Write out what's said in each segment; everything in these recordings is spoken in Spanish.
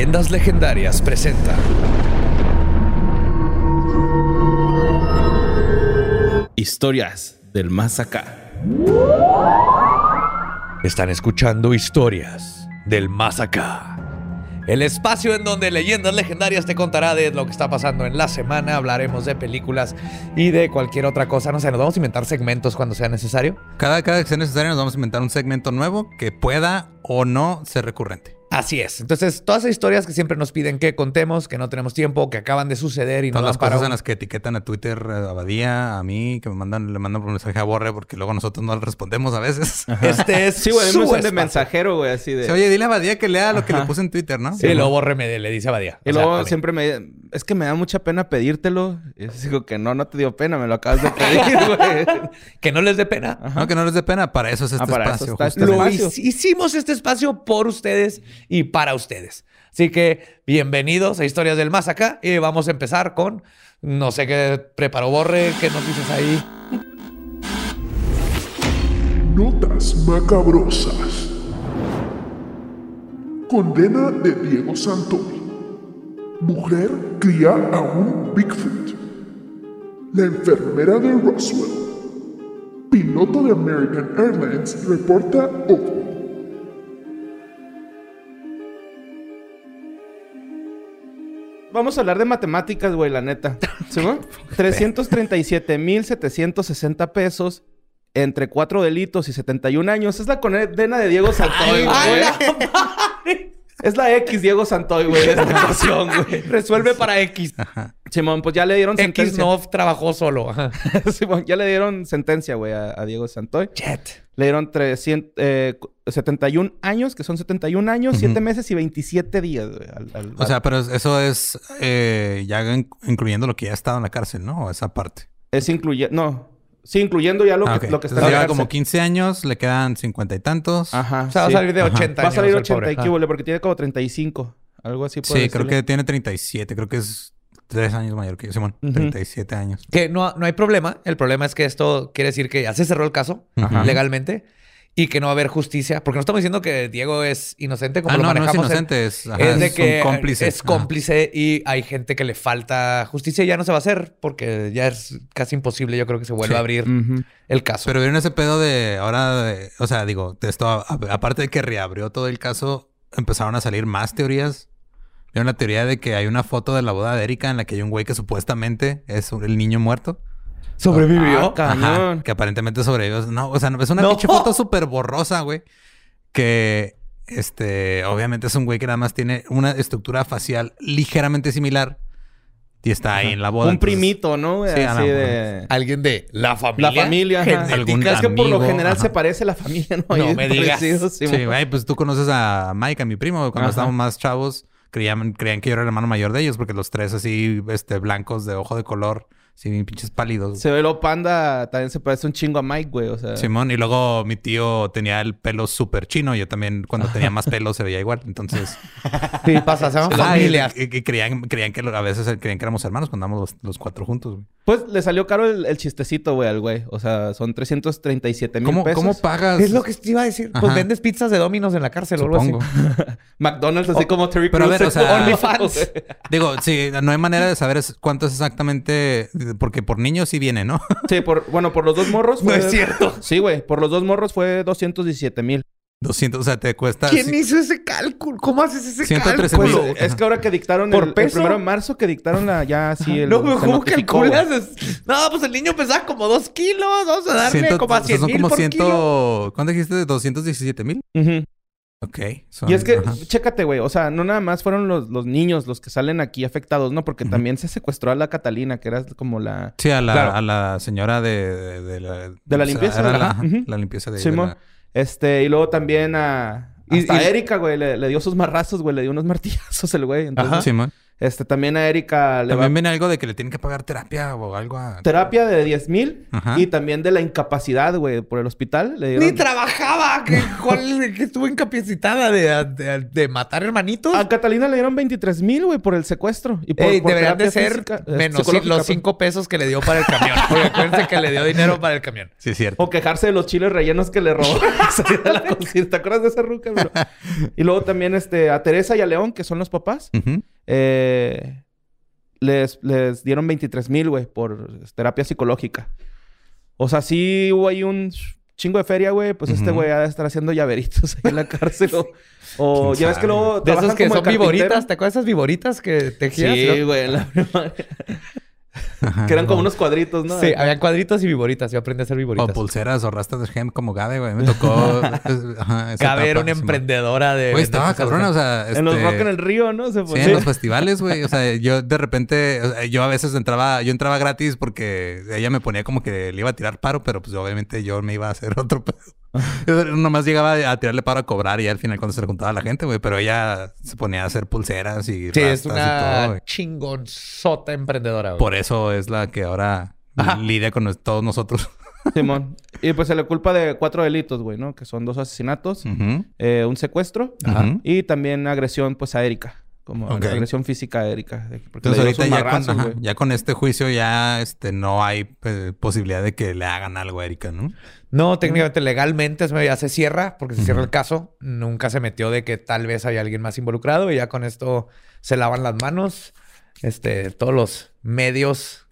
Leyendas Legendarias presenta. Historias del más acá. Están escuchando historias del más acá. El espacio en donde Leyendas Legendarias te contará de lo que está pasando en la semana. Hablaremos de películas y de cualquier otra cosa. No sé, nos vamos a inventar segmentos cuando sea necesario. Cada, cada que sea necesario nos vamos a inventar un segmento nuevo que pueda o no ser recurrente. Así es. Entonces, todas esas historias que siempre nos piden que contemos, que no tenemos tiempo, que acaban de suceder y no Todas las para cosas en las que etiquetan a Twitter, a Badía, a mí, que me mandan, le mandan por mensaje a Borre porque luego nosotros no le respondemos a veces. Este es Sí, güey, su me de mensajero, güey, así de. Sí, Oye, dile a Badía que lea lo que le puse en Twitter, ¿no? Y luego Borre me le dice a Badía. Y sea, luego siempre me... Es que me da mucha pena pedírtelo. Y yo digo que no, no te dio pena. Me lo acabas de pedir, güey. Que no les dé pena. No, que no les dé pena. Para eso es este Ah, para eso espacio. está este. Lo espacio. hicimos este espacio por ustedes y para ustedes. Así que bienvenidos a Historias del Más Acá y vamos a empezar con, no sé qué preparó Borre, qué noticias ahí. Notas macabrosas. Condena de Diego Santoy. Mujer cría a un Bigfoot. La enfermera de Roswell. Piloto de American Airlines reporta ovni. Vamos a hablar de matemáticas, güey, la neta. ¿Sí, güey? 337,760 pesos entre cuatro delitos y 71 años. Es la condena de Diego Santoy, güey. Es la X Diego Santoy, güey, de esta ocasión, güey. Resuelve para X. Simón, pues ya le dieron X sentencia. no trabajó solo. Ajá. Simón, ya le dieron sentencia, güey, a, a Diego Santoy. Jet. Le dieron 300, eh, 71 años, que son 71 años, 7 meses y 27 días, güey. al- al- O sea, pero eso es eh, ya in- incluyendo lo que ya ha estado en la cárcel, ¿no? O esa parte. es incluyendo... No. Sí, incluyendo ya lo Ah, que, ok. lo que está Entonces en la lleva como cárcel. 15 años, le quedan 50 y tantos. Ajá. O sea, va a salir de Ajá. 80 Va a años. salir el 80 pobre. y qué, porque tiene como 35. Algo así por Sí, creo que tiene 37. Creo que es 3 años mayor que yo, Simón. Ujú. 37 años. Que no, no hay problema. El problema es que esto quiere decir que ya se cerró el caso Ajá. legalmente y que no va a haber justicia. Porque no estamos diciendo que Diego es inocente como Ah, lo no, no es manejamos. en- inocente. Es, ajá, es de es que un cómplice. es Ajá. cómplice y hay gente que le falta justicia y ya no se va a hacer porque ya es casi imposible. Yo creo que se vuelva Sí. a abrir el caso. Pero vieron ese pedo de ahora, de- o sea, digo, de esto, a- aparte de que reabrió todo el caso, empezaron a salir más teorías. Vieron la teoría de que hay una foto de la boda de Erika en la que hay un güey que supuestamente es el niño muerto. ¿Sobrevivió? Ah, cañón. Ajá, que aparentemente sobrevivió. No, o sea, es una No. pinche foto súper borrosa, güey. Que, este, obviamente es un güey que nada más tiene una estructura facial ligeramente similar y está ahí en la boda. Un entonces- primito, ¿no? Sí, Así no, de... Alguien de la familia. La familia, ajá. Algún Es que por lo general ajá. se parece la familia, ¿no? No me digas. sí, Sí, güey, pues tú conoces a Mike, a mi primo, cuando Ajá. estábamos más chavos, creían, creían que yo era el hermano mayor de ellos, porque los tres así, este, blancos de ojo de color, bien pinches pálidos. Se ve lo panda, también se parece un chingo a Mike, güey. O sea, Simón, y luego mi tío tenía el pelo súper chino. Yo también, cuando tenía más pelo, se veía igual. Entonces, Sí, pasa, se llaman Ah, y- familias. Y, y creían, creían que a veces creían que éramos hermanos cuando andábamos los, los cuatro juntos, güey. Pues le salió caro el, el chistecito, güey, al güey. O sea, son 337 mil ¿Cómo, pesos. ¿Cómo pagas? Es lo que te iba a decir. Pues vendes pizzas de Dominos en la cárcel o algo Supongo. así. McDonald's, así como Terry pero a ver, o sea- OnlyFans. Digo, sí, no hay manera de saber cuánto es exactamente, porque por niños sí viene, ¿no? Sí, por, bueno, por los dos morros No fue... es cierto. Sí, güey. Por los dos morros fue 217 mil. 200, o sea, te cuesta... ¿Quién hizo ese cálculo? ¿Cómo haces ese 113 Pues cálculo? mil. es que ahora que dictaron ¿Por el, el peso? primero de marzo, que dictaron la ya así el... no, ¿cómo calculas? Es- No, pues el niño pesaba como dos kilos. Vamos a darle como a o sea, 100 son mil como por 100... kilo. ¿Cuánto dijiste? ¿217 mil? Ujú. Ok. son- Y es que, chécate, güey. O sea, no nada más fueron los, los niños los que salen aquí afectados, ¿no? Porque también se secuestró a la Catalina, que era como la... Sí, a la, Claro. a la señora de, de, de la... De limpieza, era la, limpieza de... de Simón. la- Este, y luego también a... Y- Hasta y- Erika, güey, le, le dio sus marrazos, güey. Le dio unos martillazos el güey. Entonces, Ajá. Simón. Este, también a Erika le También va viene algo de que le tienen que pagar terapia o algo a... terapia de 10 mil y también de la incapacidad, güey, por el hospital. Le Ni trabajaba, que, cuál- que estuvo incapacitada de, de- de matar hermanitos. A Catalina le dieron 23 mil, güey, por el secuestro. Y por, Ey, por deberían de ser física, eh, menos los pues. cinco pesos que le dio para el camión. Porque acuérdense que le dio dinero para el camión. Sí, es cierto. O quejarse de los chiles rellenos que le robó. De la. ¿Te acuerdas de esa ruca, bro? Y luego también este, a Teresa y a León, que son los papás, Ujú. Eh, les, les dieron 23 mil, güey, por terapia psicológica. O sea, sí hubo ahí un chingo de feria, güey. Pues este güey ha de estar haciendo llaveritos ahí en la cárcel. O, o ¿Quién ya ves que luego... De esos trabajan que como son viboritas. ¿Te acuerdas de esas viboritas que tejías? Sí, ¿no? güey, en la primaria. Ajá. Que eran como O- unos cuadritos, ¿no? Sí, había cuadritos y viboritas. Yo aprendí a hacer O viboritas. pulseras o rastas de gem como Gabe, güey. Me tocó... Ajá, Cabe era una emprendedora de... Güey, estaba cabrón, o sea... En los este, rock en el río, ¿no? Se Sí, en los festivales, güey. O sea, yo de repente, o sea, yo a veces entraba, yo entraba gratis porque ella me ponía como que le iba a tirar paro, pero pues obviamente yo me iba a hacer otro pedo. Nomás llegaba a tirarle paro a cobrar y al final cuando se le juntaba a la gente, güey. Pero ella se ponía a hacer pulseras y Sí, es rastas y todo, una chingonzota emprendedora. güey. Por eso es la que ahora Ajá. lidia con todos nosotros. Simón. Y pues se le culpa de cuatro delitos, güey, ¿no? Que son dos asesinatos, eh, un secuestro y también agresión, pues, a Erika. Como Ok. agresión física a Erika. Entonces ahorita ya con, marrazos, ajá, güey. ya con este juicio ya este, no hay eh, posibilidad de que le hagan algo a Erika, ¿no? No, técnicamente, legalmente es- ya se cierra, porque se cierra el caso. Nunca se metió de que tal vez hay alguien más involucrado y ya con esto se lavan las manos. Este, todos los medios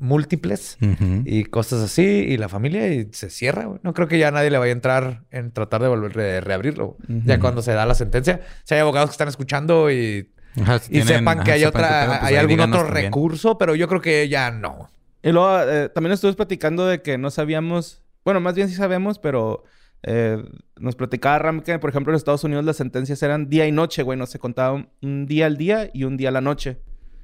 múltiples y cosas así, y la familia, y se cierra, güey. No creo que ya nadie le vaya a entrar en tratar de volver de reabrirlo. Ya cuando se da la sentencia, si hay abogados que están escuchando y, Ajá, si y tienen- sepan ajá, que hay otra, pues hay algún otro también. recurso, pero yo creo que ya no. Y luego eh, también estuvimos platicando de que no sabíamos, bueno, más bien sí sabemos, pero eh, nos platicaba Ram que, por ejemplo, en Estados Unidos las sentencias eran día y noche, güey, no se contaba un día al día y un día a la noche.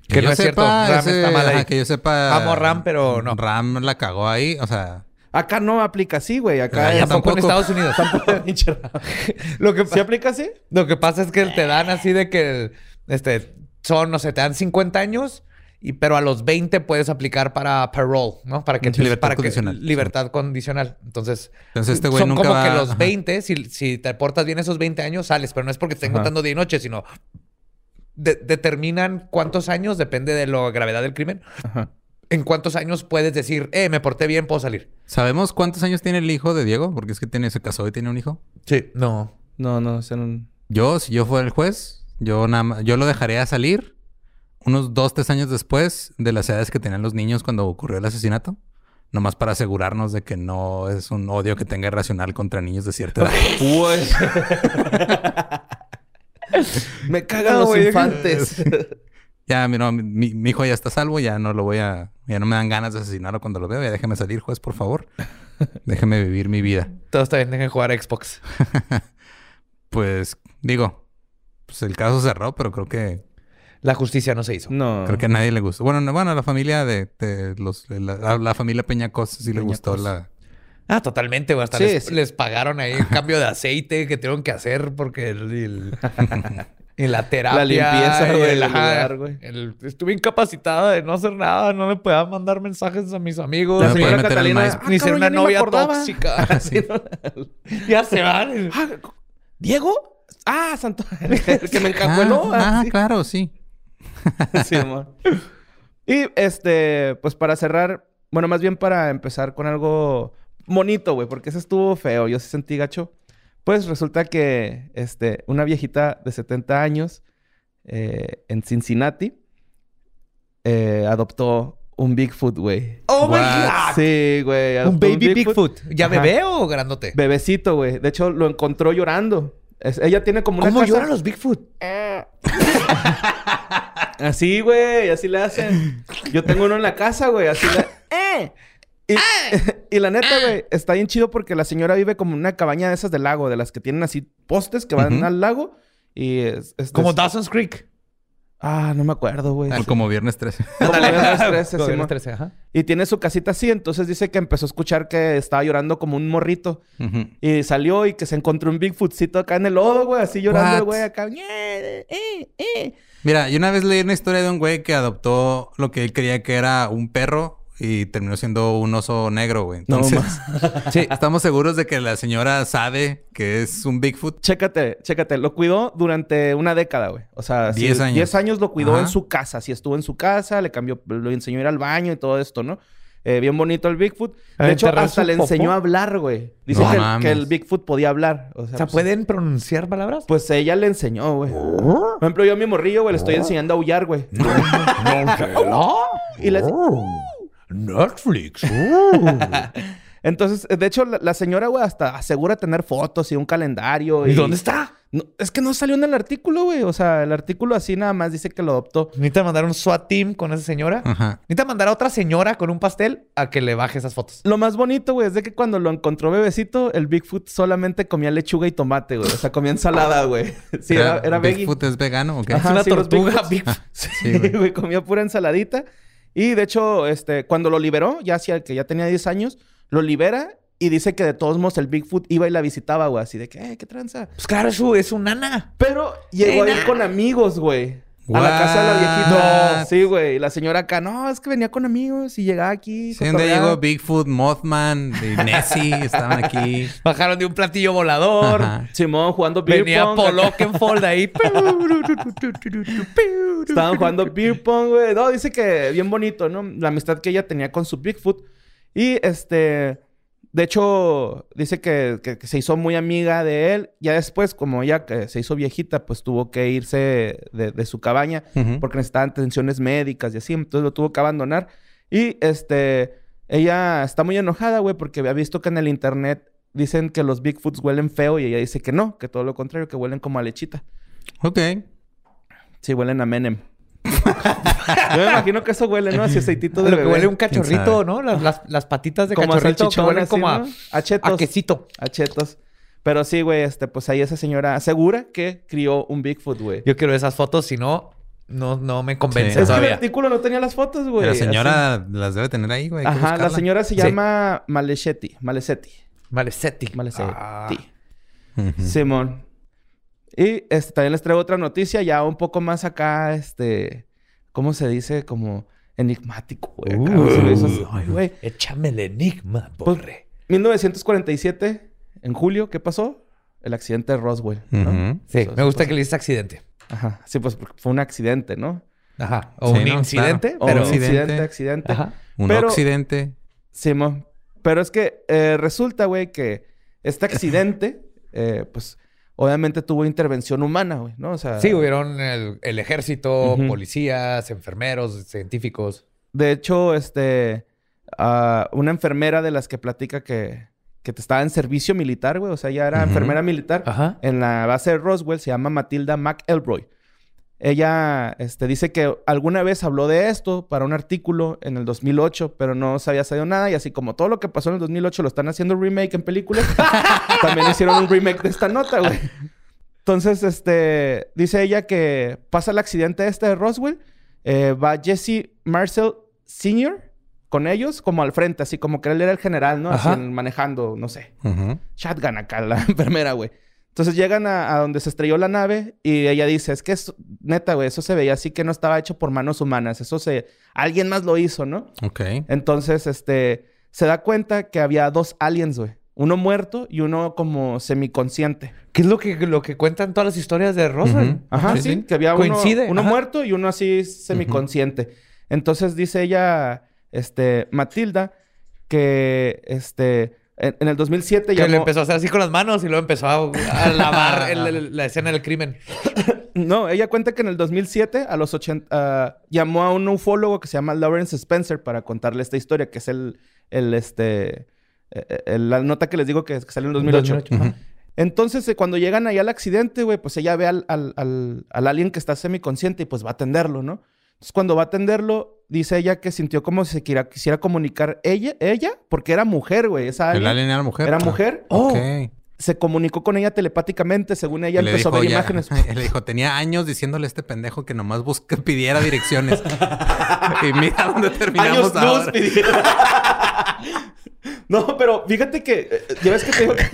Que no yo es cierto. sepa, Ram ese- está mal ahí. ajá, que yo sepa. Amo a Ram, pero no. Ram la cagó ahí, o sea. Acá no aplica así, güey. Acá ya es- Tampoco en tampoco. Estados Unidos. Ram. Lo que, ¿Sí aplica así? lo que pasa es que te dan así de que este, son, no sé, te dan 50 años, y, pero a los 20 puedes aplicar para parole, ¿no? Para que Sí, libertad para que- condicional. libertad condicional. Entonces, Entonces este güey son nunca como va- que los ajá. 20, si, si te portas bien esos 20 años, sales, pero no es porque te estén Ajá. contando día y noche, sino de- determinan cuántos años, depende de la gravedad del crimen, Ajá. en cuántos años puedes decir, eh, me porté bien, puedo salir. ¿Sabemos cuántos años tiene el hijo de Diego? Porque es que tiene, se casó y tiene un hijo. Sí, no. No, no, o sea, no- Yo, si yo fuera el juez, yo nada más, yo lo dejaría salir unos dos, tres años después de las edades que tenían los niños cuando ocurrió el asesinato. Nomás para asegurarnos de que no es un odio que tenga irracional contra niños de cierta edad. Pues. Me cagan No, los infantes. Ya, mi, no, mi, mi hijo ya está a salvo, ya no lo voy a... Ya no me dan ganas de asesinarlo cuando lo veo. Ya déjeme salir, juez, por favor. Déjeme vivir mi vida. Todo está bien, dejen jugar a Xbox. Pues, digo, pues el caso cerró, pero creo que... La justicia no se hizo. No. Creo que a nadie le gustó. Bueno, no, bueno, a la familia de, de los... La, a la familia Peñacos sí le gustó la... Ah, totalmente, güey. Hasta Sí, les, sí. les pagaron ahí un cambio de aceite que tuvieron que hacer porque el, el- y la terapia. La limpieza, y güey, el- lugar, güey. el- estuve incapacitada de no hacer nada. No me podía mandar mensajes a mis amigos. La señora Catalina, ah, ni ser una novia tóxica. Ya se van. Ah, ¿Diego? Ah, Santo. El que me encajueló. Ah, ah, sí. claro, sí. Sí, amor. Y este, pues para cerrar, bueno, más bien para empezar con algo bonito, güey, porque ese estuvo feo, yo sí sentí gacho. Pues resulta que este, una viejita de 70 años eh, en Cincinnati eh, adoptó un Bigfoot, güey. Oh my? God. Sí, güey. Un baby Bigfoot. ¿Ya Ajá. bebé o grandote? Bebecito, güey. De hecho, lo encontró llorando. Es- ella tiene como una ¿Cómo casa- lloran los Bigfoot? Así, güey, así le hacen. Yo tengo uno en la casa, güey, así le... ¡Eh! Y, y la neta, güey, está bien chido porque la señora vive como en una cabaña de esas del lago, de las que tienen así postes que van al lago. Y es... es- Como es- Dawson's Creek. Ah, no me acuerdo, güey. Como viernes 13. Como viernes 13, Como sí, viernes mo- 13, ajá. Y tiene su casita así, entonces dice que empezó a escuchar que estaba llorando como un morrito. Y salió y que se encontró un Bigfootcito acá en el lodo, güey, así llorando güey acá. "Eh, eh, eh". Mira, yo una vez leí una historia de un güey que adoptó lo que él creía que era un perro y terminó siendo un oso negro, güey. No Entonces, Sí. estamos seguros de que la señora sabe que es un Bigfoot. Chécate, chécate. Lo cuidó durante una década, güey. O sea, sí, Diez años. 10 años lo cuidó Ajá. en su casa. Sí, estuvo en su casa, le cambió, lo enseñó a ir al baño y todo esto, ¿no? Eh, bien bonito el Bigfoot. ¿A De hecho, hasta le enseñó a hablar, güey. Dice No que, el- mames. que el Bigfoot podía hablar. O sea, O sea, pues, ¿pueden pronunciar palabras? Pues ella le enseñó, güey. Por ejemplo, yo a mi morrillo, güey, le estoy enseñando a aullar, güey. Y le... Netflix. Entonces, de hecho, la, la señora, güey, hasta asegura tener fotos y un calendario. ¿Y dónde está? No, es que no salió en el artículo, güey. O sea, el artículo así nada más dice que lo adoptó. Necesita mandar un SWAT team con esa señora. Ajá. Necesita mandar a otra señora con un pastel a que le baje esas fotos. Lo más bonito, güey, es de que cuando lo encontró bebecito, el Bigfoot solamente comía lechuga y tomate, güey. O sea, comía ensalada, güey. Sí, era, era veggie. ¿Bigfoot es vegano o qué? Ajá. es una sí, tortuga. Bigfoot. Sí, Sí, güey. güey, comía pura ensaladita. Y de hecho, este, cuando lo liberó, ya hacía que ya tenía 10 años, lo libera y dice que de todos modos el Bigfoot iba y la visitaba, güey. Así de que, eh, qué tranza. Pues claro, es es su nana. Pero llegó a ir con amigos, güey. A la casa de la viejita. What? Sí, güey. Y la señora acá, no, es que venía con amigos y llegaba aquí. Sí, donde cotorreaba". llegó Bigfoot, Mothman y Nessie estaban aquí. Bajaron de un platillo volador. Ajá. Simón jugando beer Venía pong. Paul acá. Oakenfold ahí. Estaban jugando beer pong, güey. No, dice que bien bonito, ¿no? La amistad que ella tenía con su Bigfoot. Y este... De hecho, dice que, que- que se hizo muy amiga de él. Ya después, como ella que se hizo viejita, pues tuvo que irse de, de su cabaña porque necesitaban atenciones médicas y así. Entonces lo tuvo que abandonar. Y este... Ella está muy enojada, güey, porque había visto que en el internet dicen que los Bigfoots huelen feo y ella dice que no, que todo lo contrario, que huelen como a lechita. Ok. Sí, huelen a Menem. Yo me imagino que eso huele, ¿no? Así aceitito de Lo que huele un cachorrito? ¿no? Las, las, las patitas de Como cachorrito que huelen así, como a, ¿no? A chetos. a quesito. A chetos. Pero sí, güey, este, pues ahí esa señora asegura que crió un Bigfoot, güey. Yo quiero esas fotos, si no, no, no me convence Sí. Es que el artículo no tenía las fotos, güey. la así. señora las debe tener ahí, güey. Ajá, la señora se Sí. llama Malechetti. Malesetti. Malesetti. Malesetti. Ah. Simón. Y este, también les traigo otra noticia ya un poco más acá, este... ¿Cómo se dice? Como enigmático, güey. acá, Uh. se me hizo así, Ay, güey. Échame el enigma, Pues, borre. 1947, en julio, ¿qué pasó? El accidente de Roswell. ¿no? Ujú. Sí, me gusta pasó. que le dices accidente. Ajá. Sí, pues porque fue un accidente, ¿no? Ajá. O Sí, un ¿no? incidente, O pero... un Accidente. accidente, accidente. Ajá. Un Pero- accidente. Simón. Pero es que eh, resulta, güey, que este accidente, eh, pues, obviamente tuvo intervención humana, güey, ¿no? O sea... Sí, hubieron el, el ejército, policías, enfermeros, científicos. De hecho, este... ah, una enfermera de las que platica que, que te estaba en servicio militar, güey. O sea, ya era enfermera militar. Ajá. en la base de Roswell se llama Matilda McElroy. Ella este, dice que alguna vez habló de esto para un artículo en el 2008, pero no se había sabido nada. Y así como todo lo que pasó en el 2008 lo están haciendo remake en películas, también hicieron un remake de esta nota, güey. Entonces, este, dice ella que pasa el accidente este de Roswell, eh, va Jesse Marcel Sr. con ellos como al frente, así como que él era el general, ¿no? Así manejando, no sé, Ujú. shotgun acá, la enfermera, güey. Entonces llegan a, a donde se estrelló la nave y ella dice, es que es, neta, güey, eso se veía así que no estaba hecho por manos humanas. Eso se... Alguien más lo hizo, ¿no? Ok. Entonces, este... Se da cuenta que había dos aliens, güey. Uno muerto y uno como semiconsciente. ¿Qué es lo que, lo que cuentan todas las historias de? Ujú. Ajá, Sí. Que había uno, Coincide, uno ajá. muerto y uno así semiconsciente. Entonces dice ella, este, Matilda, que, este... En, en el 2007 Que llamó... le empezó a hacer así con las manos y luego empezó a, a lavar el- el- la escena del crimen. No, ella cuenta que en el 2007, a los 80, ah, llamó a un ufólogo que se llama Lawrence Spencer para contarle esta historia, que es el, el este, eh, eh, la nota que les digo que, que salió en el 2008. 2008, ajá. Entonces, eh, cuando llegan ahí al accidente, güey, pues ella ve al, al, al, al alien que está semiconsciente y pues va a atenderlo, ¿no? Entonces, cuando va a atenderlo, dice ella que sintió como si se quisiera, quisiera comunicar ella, ella, porque era mujer, güey, esa El alien. era mujer. Era Ah. mujer. Oh. Ok. se comunicó con ella telepáticamente, según ella le empezó a dijo, ver ya- imágenes. le dijo, tenía años diciéndole a este pendejo que nomás busque, pidiera direcciones. y mira dónde terminamos Años ahora. no, pero fíjate que, eh, ya ves que te digo que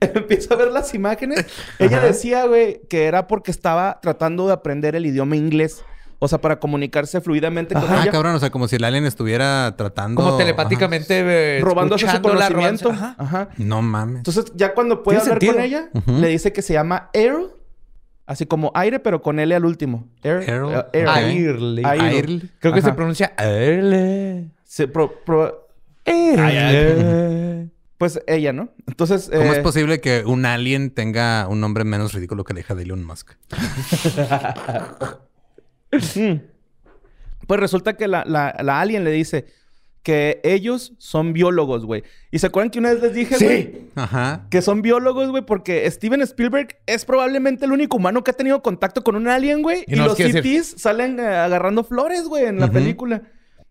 empiezo a ver las imágenes. Ella decía, güey, que era porque estaba tratando de aprender el idioma inglés. O sea, para comunicarse fluidamente con Ah, ella. cabrón, o sea, como si el alien estuviera tratando... Como telepáticamente. eh, robándose su conocimiento. Ajá. Ajá. Ajá. No mames. Entonces, ya cuando puede hablar con ella, le dice que se llama Air. Así como aire, pero con L al último. Air. Air. eh, Air. Ok. Airly. Air. Airl. Creo que se Ajá. pronuncia Airly. Se pro- pro- Airly. pues ella, ¿no? Entonces. ¿Cómo eh, es posible que un alien tenga un nombre menos ridículo que la hija de Elon Musk? Mm. Pues resulta que la, la, la alien le dice que ellos son biólogos, güey. ¿Y se acuerdan que una vez les dije, güey? Sí. Ajá. Que son biólogos, güey, porque Steven Spielberg es probablemente el único humano que ha tenido contacto con un alien, güey. Y Y, no nos los decir- CTs salen eh, agarrando flores, güey, en la película.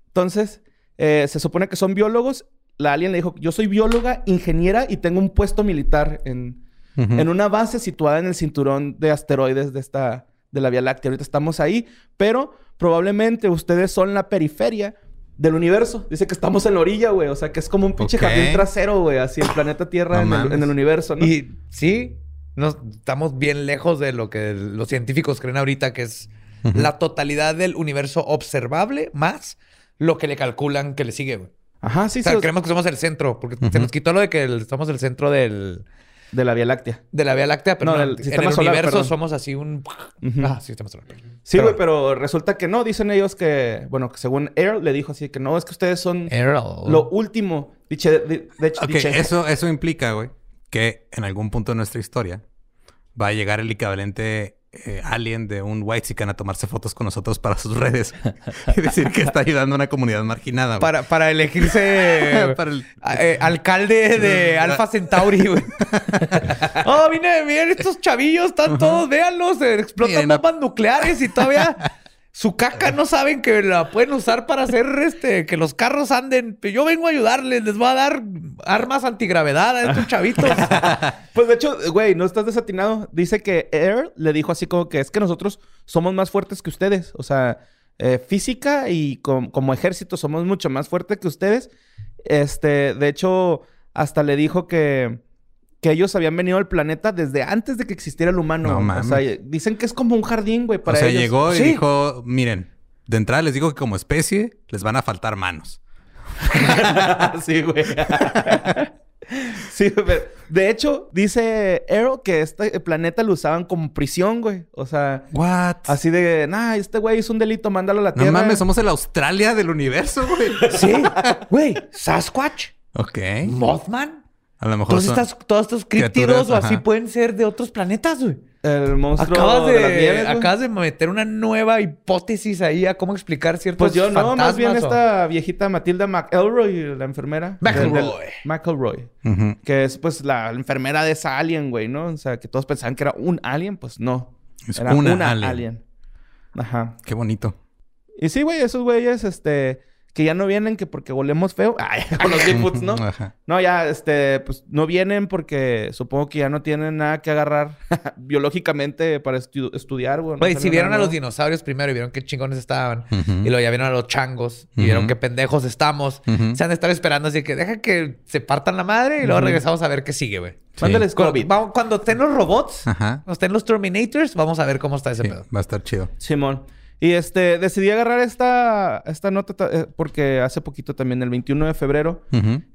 Entonces, eh, se supone que son biólogos. La alien le dijo, yo soy bióloga, ingeniera y tengo un puesto militar en, en una base situada en el cinturón de asteroides de esta de la Vía Láctea. Ahorita estamos ahí, pero probablemente ustedes son la periferia del universo. Dice que estamos en la orilla, güey. O sea, que es como un pinche jardín trasero, güey. Así el planeta Tierra No en, el, mames. en el universo, ¿no? Y sí, nos, estamos bien lejos de lo que los científicos creen ahorita, que es la totalidad del universo observable más lo que le calculan que le sigue, güey. Ajá, sí, o sea, sí. creemos que somos el centro, porque se nos quitó lo de que el- somos el centro del, De la Vía Láctea. de la Vía Láctea, pero No, no, del en sistema el solar, universo perdón. somos así un... Ah, sistema solar. Sí, Pero güey, pero resulta que no. Dicen ellos que... Bueno, que según Air le dijo así que no, es que ustedes son Errol. lo último. Diche, de, de diche- eso, eso implica, güey, que en algún punto de nuestra historia va a llegar el equivalente eh, alien de un white a tomarse fotos con nosotros para sus redes y decir que está ayudando a una comunidad marginada. Para, para elegirse Para el- eh, alcalde de Alpha Centauri, güey. oh, vine, miren, estos chavillos están todos, véanlos, eh, explotan Miren, a- bombas nucleares y todavía su caca no saben que la pueden usar para hacer este, que los carros anden. Yo vengo a ayudarles, les voy a dar armas antigravedad a estos chavitos. Pues de hecho, güey, no estás desatinado. Dice que Air le dijo así como que es que nosotros somos más fuertes que ustedes. O sea, eh, física y com- como ejército somos mucho más fuertes que ustedes. Este, de hecho, hasta le dijo que, que ellos habían venido al planeta desde antes de que existiera el humano. No mames. O sea, dicen que es como un jardín, güey, o para sea, ellos. llegó y Sí. dijo, miren, de entrada les digo que como especie les van a faltar manos. sí, güey. sí, pero de hecho, dice Arrow que este planeta lo usaban como prisión, güey. O sea, What? así de, nah, este güey hizo un delito, mándalo a la No tierra. mames, somos el Australia del universo, güey. sí, güey, Sasquatch, ok. Mothman. A lo mejor Todos, son- estas, todos estos críptidos o así ajá. pueden ser de otros planetas, güey. El monstruo Acabas de, las nieves, güey. acabas de meter una nueva hipótesis ahí a cómo explicar ciertos Pues yo no, más bien o- esta viejita Matilda McElroy, la enfermera. McElroy. Del- del- McElroy. Que es pues la enfermera de esa alien, güey, ¿no? O sea, que todos pensaban que era un alien, pues no. Es era una una, alien. alien. Ajá. Qué bonito. Y sí, güey, esos güeyes, este, que ya no vienen que porque volemos feo. Ay, con los Bigfoots, ¿no? Ajá. No, ya, este, pues no vienen porque supongo que ya no tienen nada que agarrar biológicamente para estu- estudiar, güey. si vieron nada a los dinosaurios primero y vieron qué chingones estaban, y luego ya vieron a los changos y vieron qué pendejos estamos, se han de estar esperando así que deja que se partan la madre y luego regresamos a ver qué sigue, güey. Mándales Cuando, COVID. vamos- cuando estén los robots, Ajá. cuando estén los Terminators, vamos a ver cómo está ese Sí, pedo. va a estar chido. Simón. Y este, decidí agarrar esta, esta nota ta- eh, porque hace poquito también, el 21 de febrero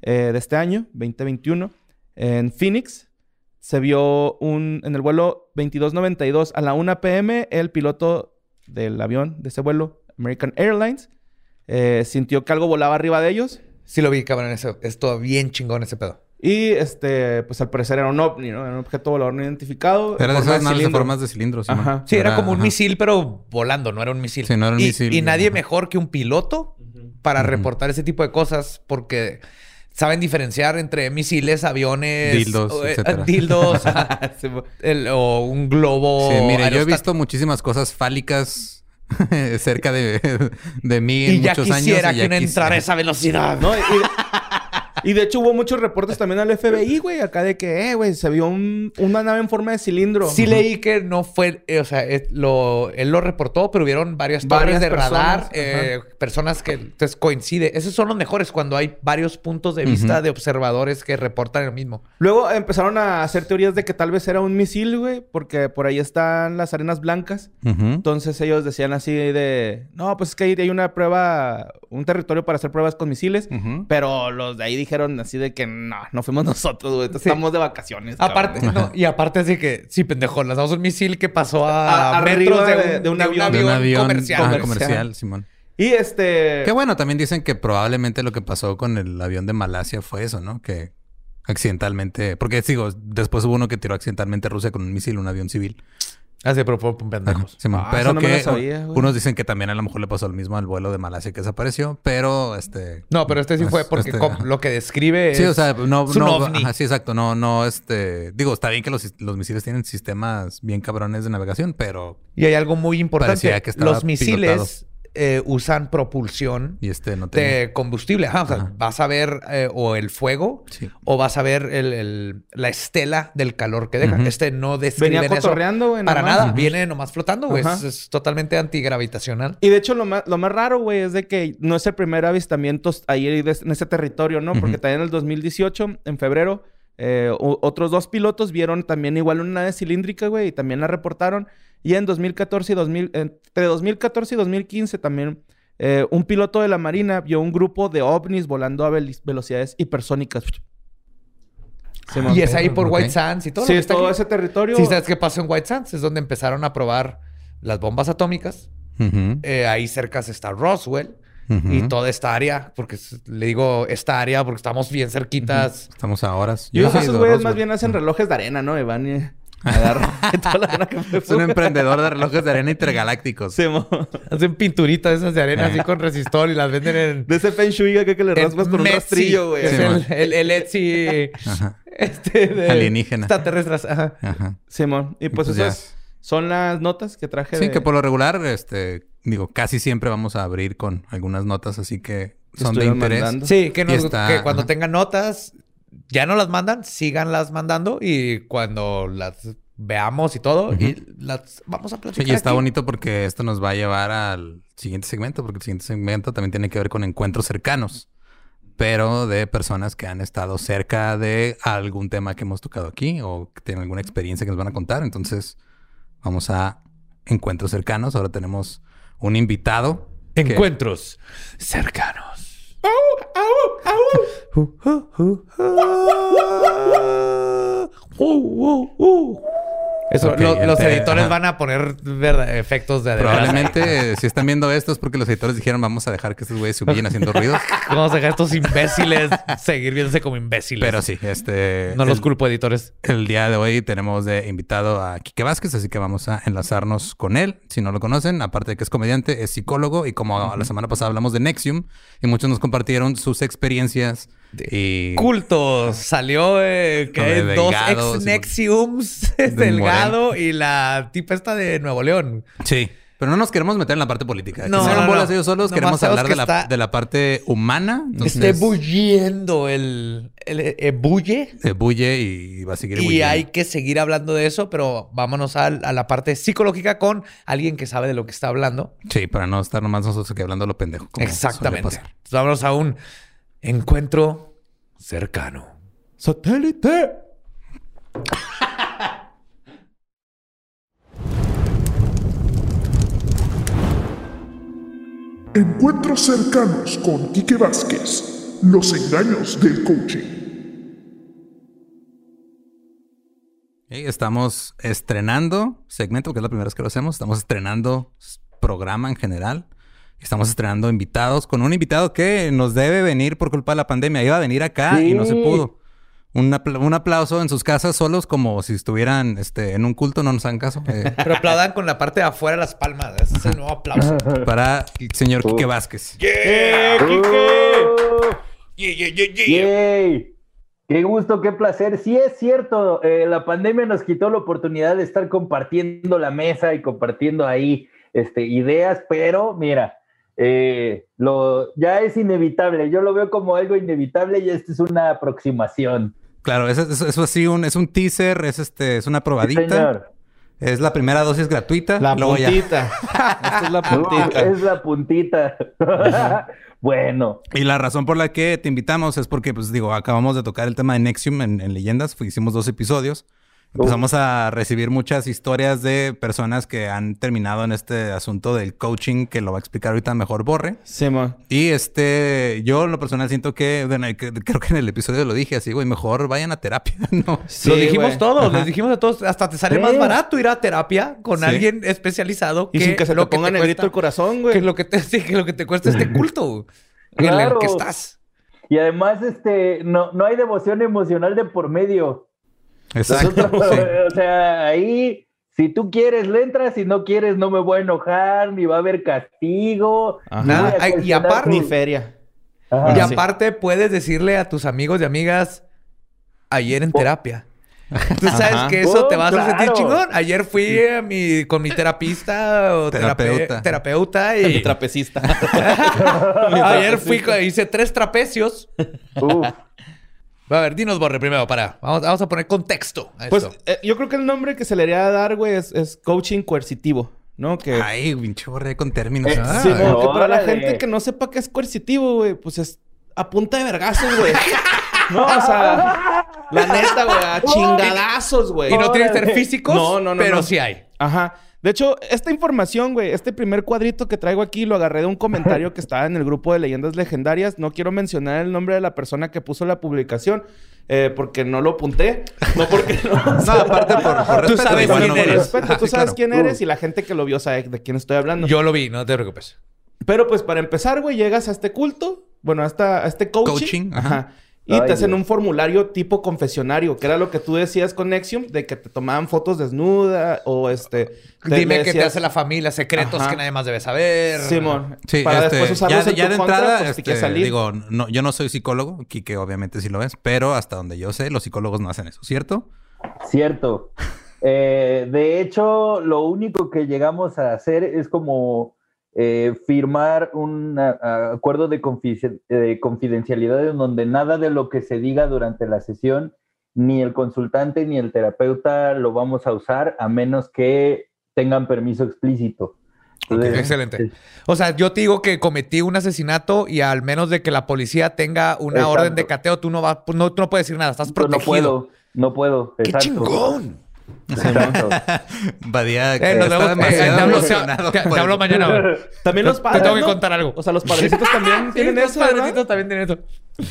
eh, de este año, 2021, en Phoenix, se vio un, en el vuelo 2292 a la 1 pm, el piloto del avión de ese vuelo, American Airlines, eh, sintió que algo volaba arriba de ellos. Sí lo vi, cabrón, eso. Esto bien chingón ese pedo. Y este, pues al parecer era un ovni, ¿no? Era un objeto volador no identificado. en Era de esas naves de formas de cilindro. Simón. Ajá. Sí, era, como un ajá. misil, pero volando, no era un misil. Sí, no era un y, misil. Y nadie Ajá. mejor que un piloto para reportar ese tipo de cosas porque saben diferenciar entre misiles, aviones, Dildos, o, eh, etcétera. dildos, Sí, el- o un globo. Sí, mire, yo he visto muchísimas cosas fálicas cerca de, de mí Y en ya muchos quisiera años. y que ya uno entrara a quisiera. esa velocidad. No, y, Y de hecho hubo muchos reportes también al FBI, güey, acá de que, eh, güey, se vio un- una nave en forma de cilindro. Sí leí que no fue, eh, o sea, eh, lo, él lo reportó, pero hubieron varias torres Varias de radar, personas, eh, personas que entonces coincide. Esos son los mejores cuando hay varios puntos de vista de observadores que reportan el mismo. Luego empezaron a hacer teorías de que tal vez era un misil, güey, porque por ahí están las arenas blancas. Entonces ellos decían así de, no, pues es que ahí hay una prueba, un territorio para hacer pruebas con misiles. Pero los de ahí dijeron así de que no, no fuimos nosotros, güey. Sí. Estamos de vacaciones. Aparte, cabrón". no, y aparte así que, sí, pendejo, lanzamos un misil que pasó A- a, metros de, de- un, de un de avión. De un avión comercial. ajá, Comercial. comercial, Simón. Y este. Qué bueno, también dicen que probablemente lo que pasó con el avión de Malasia fue eso, ¿no? Que accidentalmente, porque digo, después hubo uno que tiró accidentalmente a Rusia con un misil, un avión civil. Así, pero por pendejos. Simón. Ah, pero no que lo sabía, güey. unos dicen que también a lo mejor le pasó lo mismo al vuelo de Malasia que desapareció, pero este No, pero este sí fue es- porque este, lo que describe Sí, es- o sea, no, es un no, ovni. ajá, sí, exacto, no, no, este, digo, está bien que los, los misiles tienen sistemas bien cabrones de navegación, pero Y hay algo muy importante. Parecía que estaba Los misiles eh, usan propulsión y este no de combustible. Ajá, o sea, Ajá. vas a ver eh, o el fuego Sí. o vas a ver el- el- la estela del calor que deja. Ujú. Este no describe Venía eso cotorreando, güey. para nomás. nada. Ujú. Viene nomás flotando, güey. Es, es totalmente antigravitacional. Y de hecho, lo más, lo más raro, güey, es de que no es el primer avistamiento ahí en ese territorio, ¿no? Porque también en el 2018, en febrero, eh, otros dos pilotos vieron también igual una nave cilíndrica, güey, y también la reportaron. Y en 2014 y 2000, entre 2014 y 2015 también, eh, un piloto de la Marina vio un grupo de ovnis volando a velocidades hipersónicas. Y es ahí por. White Sands y todo. Sí, lo que es está todo aquí. ese territorio. Sí, ¿sabes qué pasó en White Sands? Es donde empezaron a probar las bombas atómicas. Eh, ahí cerca está Roswell. Y toda esta área, porque le digo esta área porque estamos bien cerquitas. Estamos a horas. Yo esos güeyes más bien hacen relojes de arena, ¿no? Y van y agarran toda la arena que fue. Es un emprendedor de relojes de arena intergalácticos. Simón. Hacen pinturitas esas de arena así con resistor y las venden en... De ese Feng Shui acá que le raspas con un Metsi, rastrillo, güey. Es Sí, el, el, el Etsy Ajá. este de Alienígena. extraterrestres. Ajá. Ajá. Simón. Y pues, pues ya. esas son las notas que traje Sí, de... que por lo regular, este, digo, casi siempre vamos a abrir con algunas notas, así que son de interés. mandando. Sí, que, nos- está- que cuando tengan notas, ya no las mandan, síganlas mandando y cuando las veamos y todo, y las vamos a Sí, platicar. y está aquí. bonito porque esto nos va a llevar al siguiente segmento, porque el siguiente segmento también tiene que ver con encuentros cercanos, pero de personas que han estado cerca de algún tema que hemos tocado aquí o que tienen alguna experiencia que nos van a contar. Entonces, vamos a encuentros cercanos. Ahora tenemos un invitado. que- ow, ow, ow. Whoa, whoa, whoa. Eso, lo- los editores ajá. van a poner efectos de... de veras. Probablemente, si están viendo esto, es porque los editores dijeron, vamos a dejar que estos güeyes se humillen haciendo ruidos. Vamos a dejar a estos imbéciles seguir viéndose como imbéciles. Pero sí, este... No los culpo, editores. El día de hoy tenemos de invitado a Quique Vázquez, así que vamos a enlazarnos con él. Si no lo conocen, aparte de que es comediante, es psicólogo y como la semana pasada hablamos de Nexium y muchos nos compartieron sus experiencias y Cultos. Salió eh, que de dos Delgado, ex Nexiums, Delgado y la tipa esta de Nuevo León. sí. Pero no nos queremos meter en la parte política. No, que hagan no, bolas no. ellos solos. Nomás Queremos hablar de la, de la parte humana. Entonces, Está ebulliendo el, el ebulle. eh, bulle y va a seguir Y ebulliendo. hay que seguir hablando de eso, pero vámonos al- a, la parte psicológica con alguien que sabe de lo que está hablando. Sí, para no estar nomás nosotros aquí hablando lo pendejo. como Exactamente. Entonces, vámonos a un encuentro cercano. ¡Satélite! Encuentros cercanos con Quique Vázquez. Los engaños del coaching. Estamos estrenando segmento, que es la primera vez que lo hacemos. Estamos estrenando programa en general. Estamos estrenando invitados con un invitado que nos debe venir por culpa de la pandemia. Iba a venir acá y no se pudo. Un, apl- un aplauso en sus casas solos como si estuvieran este, en un culto, no nos hagan caso. Eh, Pero aplaudan con la parte de afuera las palmas. Ese es el nuevo aplauso. para el señor Quique Vázquez. ¡Yeah! ¡Oh! ¡Yeah, yeah, yeah, yeah! ¡Yay! Qué gusto, qué placer. Sí es cierto, eh, la pandemia nos quitó la oportunidad de estar compartiendo la mesa y compartiendo ahí este, ideas, pero mira, eh, lo, ya es inevitable. Yo lo veo como algo inevitable y esta es una aproximación. Claro, eso, eso, eso sí, un, es un teaser, es este, es una Sí, probadita. señor. es la primera dosis gratuita. La puntita. Esta es la Uh, puntita. es la puntita. bueno, Y la razón por la que te invitamos es porque, pues digo, acabamos de tocar el tema de Nexium en, en Leyendas, Fue- hicimos dos episodios. Empezamos a recibir muchas historias de personas que han terminado en este asunto del coaching, que lo va a explicar ahorita mejor Borre. Simón. Y este, yo en lo personal siento que, bueno, que- creo que en el episodio lo dije así, güey, mejor vayan a terapia, ¿no? Sí, lo dijimos güey. todos, Ajá. les dijimos a todos, hasta te sale Sí. más barato ir a terapia con Sí. alguien especializado Y sin que se te lo ponga negrito cuesta- el corazón, que güey. lo que te, sí, que lo que te cuesta este culto en el Claro. que estás. y además, este, no, no hay devoción emocional de por medio. Exacto. sí. O sea, ahí, si tú quieres, le entras, si no quieres, no me voy a enojar, ni va a haber castigo. Ajá. ay, y aparte- Ni feria. Ajá. Y sí. aparte puedes decirle a tus amigos y amigas, ayer en terapia. Tú sabes Ajá. que eso Oh, te vas a sentir claro. chingón. Ayer fui a mi, con mi terapista o terape- Terapeuta. terapeuta Mi y... trapecista. Ayer fui, hice tres trapecios. Uf. A ver, dinos, Borre, primero, para. Vamos, vamos a poner contexto a Pues esto. eh, yo creo que el nombre que se le haría dar, güey, es, es coaching coercitivo, ¿no? Que, Ay, pinche Borre con términos. Eh, Ah, Sí, que para la órale. gente que no sepa qué es coercitivo, güey, pues es a punta de vergazos, güey. no, o sea, la neta, güey, a chingadazos, güey. y no tienen que ser físicos, No, no, no, pero no. sí hay. Ajá. De hecho, esta información, güey, este primer cuadrito que traigo aquí lo agarré de un comentario que estaba en el grupo de leyendas legendarias. No quiero mencionar el nombre de la persona que puso la publicación eh, porque no lo apunté. No porque no. No, aparte por, por Tú respeto, sabes igual quién no- eres. respeto, tú sí, sabes claro. quién eres y la gente que lo vio sabe de quién estoy hablando. Yo lo vi, no te preocupes. Pero pues para empezar, güey, llegas a este culto, bueno, a, esta, a este coaching. Coaching, ajá. ajá. Y Ay, te hacen Dios. un formulario tipo confesionario, que era lo que tú decías con Nexium, de que te tomaban fotos desnuda o este... te- Dime le qué te decías- hace la familia, secretos Ajá. que nadie más debe saber. Simón. Sí, para este, después usarlos ya, en ya tu de contra, entrada, pues, este, salir. digo, no, yo no soy psicólogo, Kike obviamente sí lo es, pero hasta donde yo sé, los psicólogos no hacen eso, ¿cierto? Cierto. Eh, de hecho, lo único que llegamos a hacer es como eh, firmar un a- acuerdo de, confi- de confidencialidad en donde nada de lo que se diga durante la sesión, ni el consultante ni el terapeuta lo vamos a usar a menos que tengan permiso explícito. Entonces, Excelente. O sea, yo te digo que cometí un asesinato y al menos de que la policía tenga una Exacto. orden de cateo, tú no vas, no, tú no puedes decir nada, estás pues, no protegido. puedo, no puedo. ¡Qué exacto. chingón! Exacto. Badía Eh, nos está vemos. eh, demasiado te emocionado te- te hablo mañana. güey. También los Te padres, tengo que contar algo. O sea, los padrecitos también tienen los eso, ¿verdad? padrecitos también tienen eso.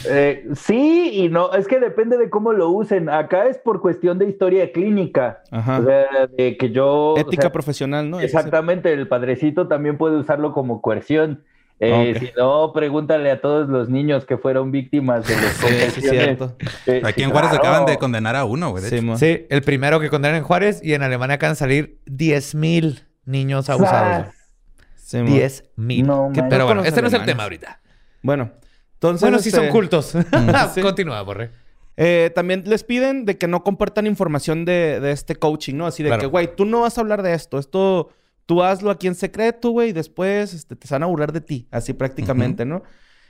Eh, sí y no, es que depende de cómo lo usen. Acá es por cuestión de historia clínica. Ajá. O sea, de que yo. o Ética sea, profesional, ¿no? Exactamente, el padrecito también puede usarlo como coerción. Eh. Si no, pregúntale a todos los niños que fueron víctimas de las Sí, sí, es cierto. Eh, Aquí en Juárez claro. acaban de condenar a uno, güey. Sí. Sí, el primero que condenan en Juárez y en Alemania acaban de salir 10.000 niños abusados. ¡Sas! Sí, mo. 10.000. No. Pero bueno, este no es el tema ahorita. Bueno, entonces... Bueno, sí este, son cultos. Sí. Continúa, Borre. Eh, también les piden de que no compartan información de, de este coaching, ¿no? Así de Claro. que, güey, tú no vas a hablar de esto. Esto, tú hazlo aquí en secreto, güey, y después este, te van a burlar de ti, así prácticamente, ¿no?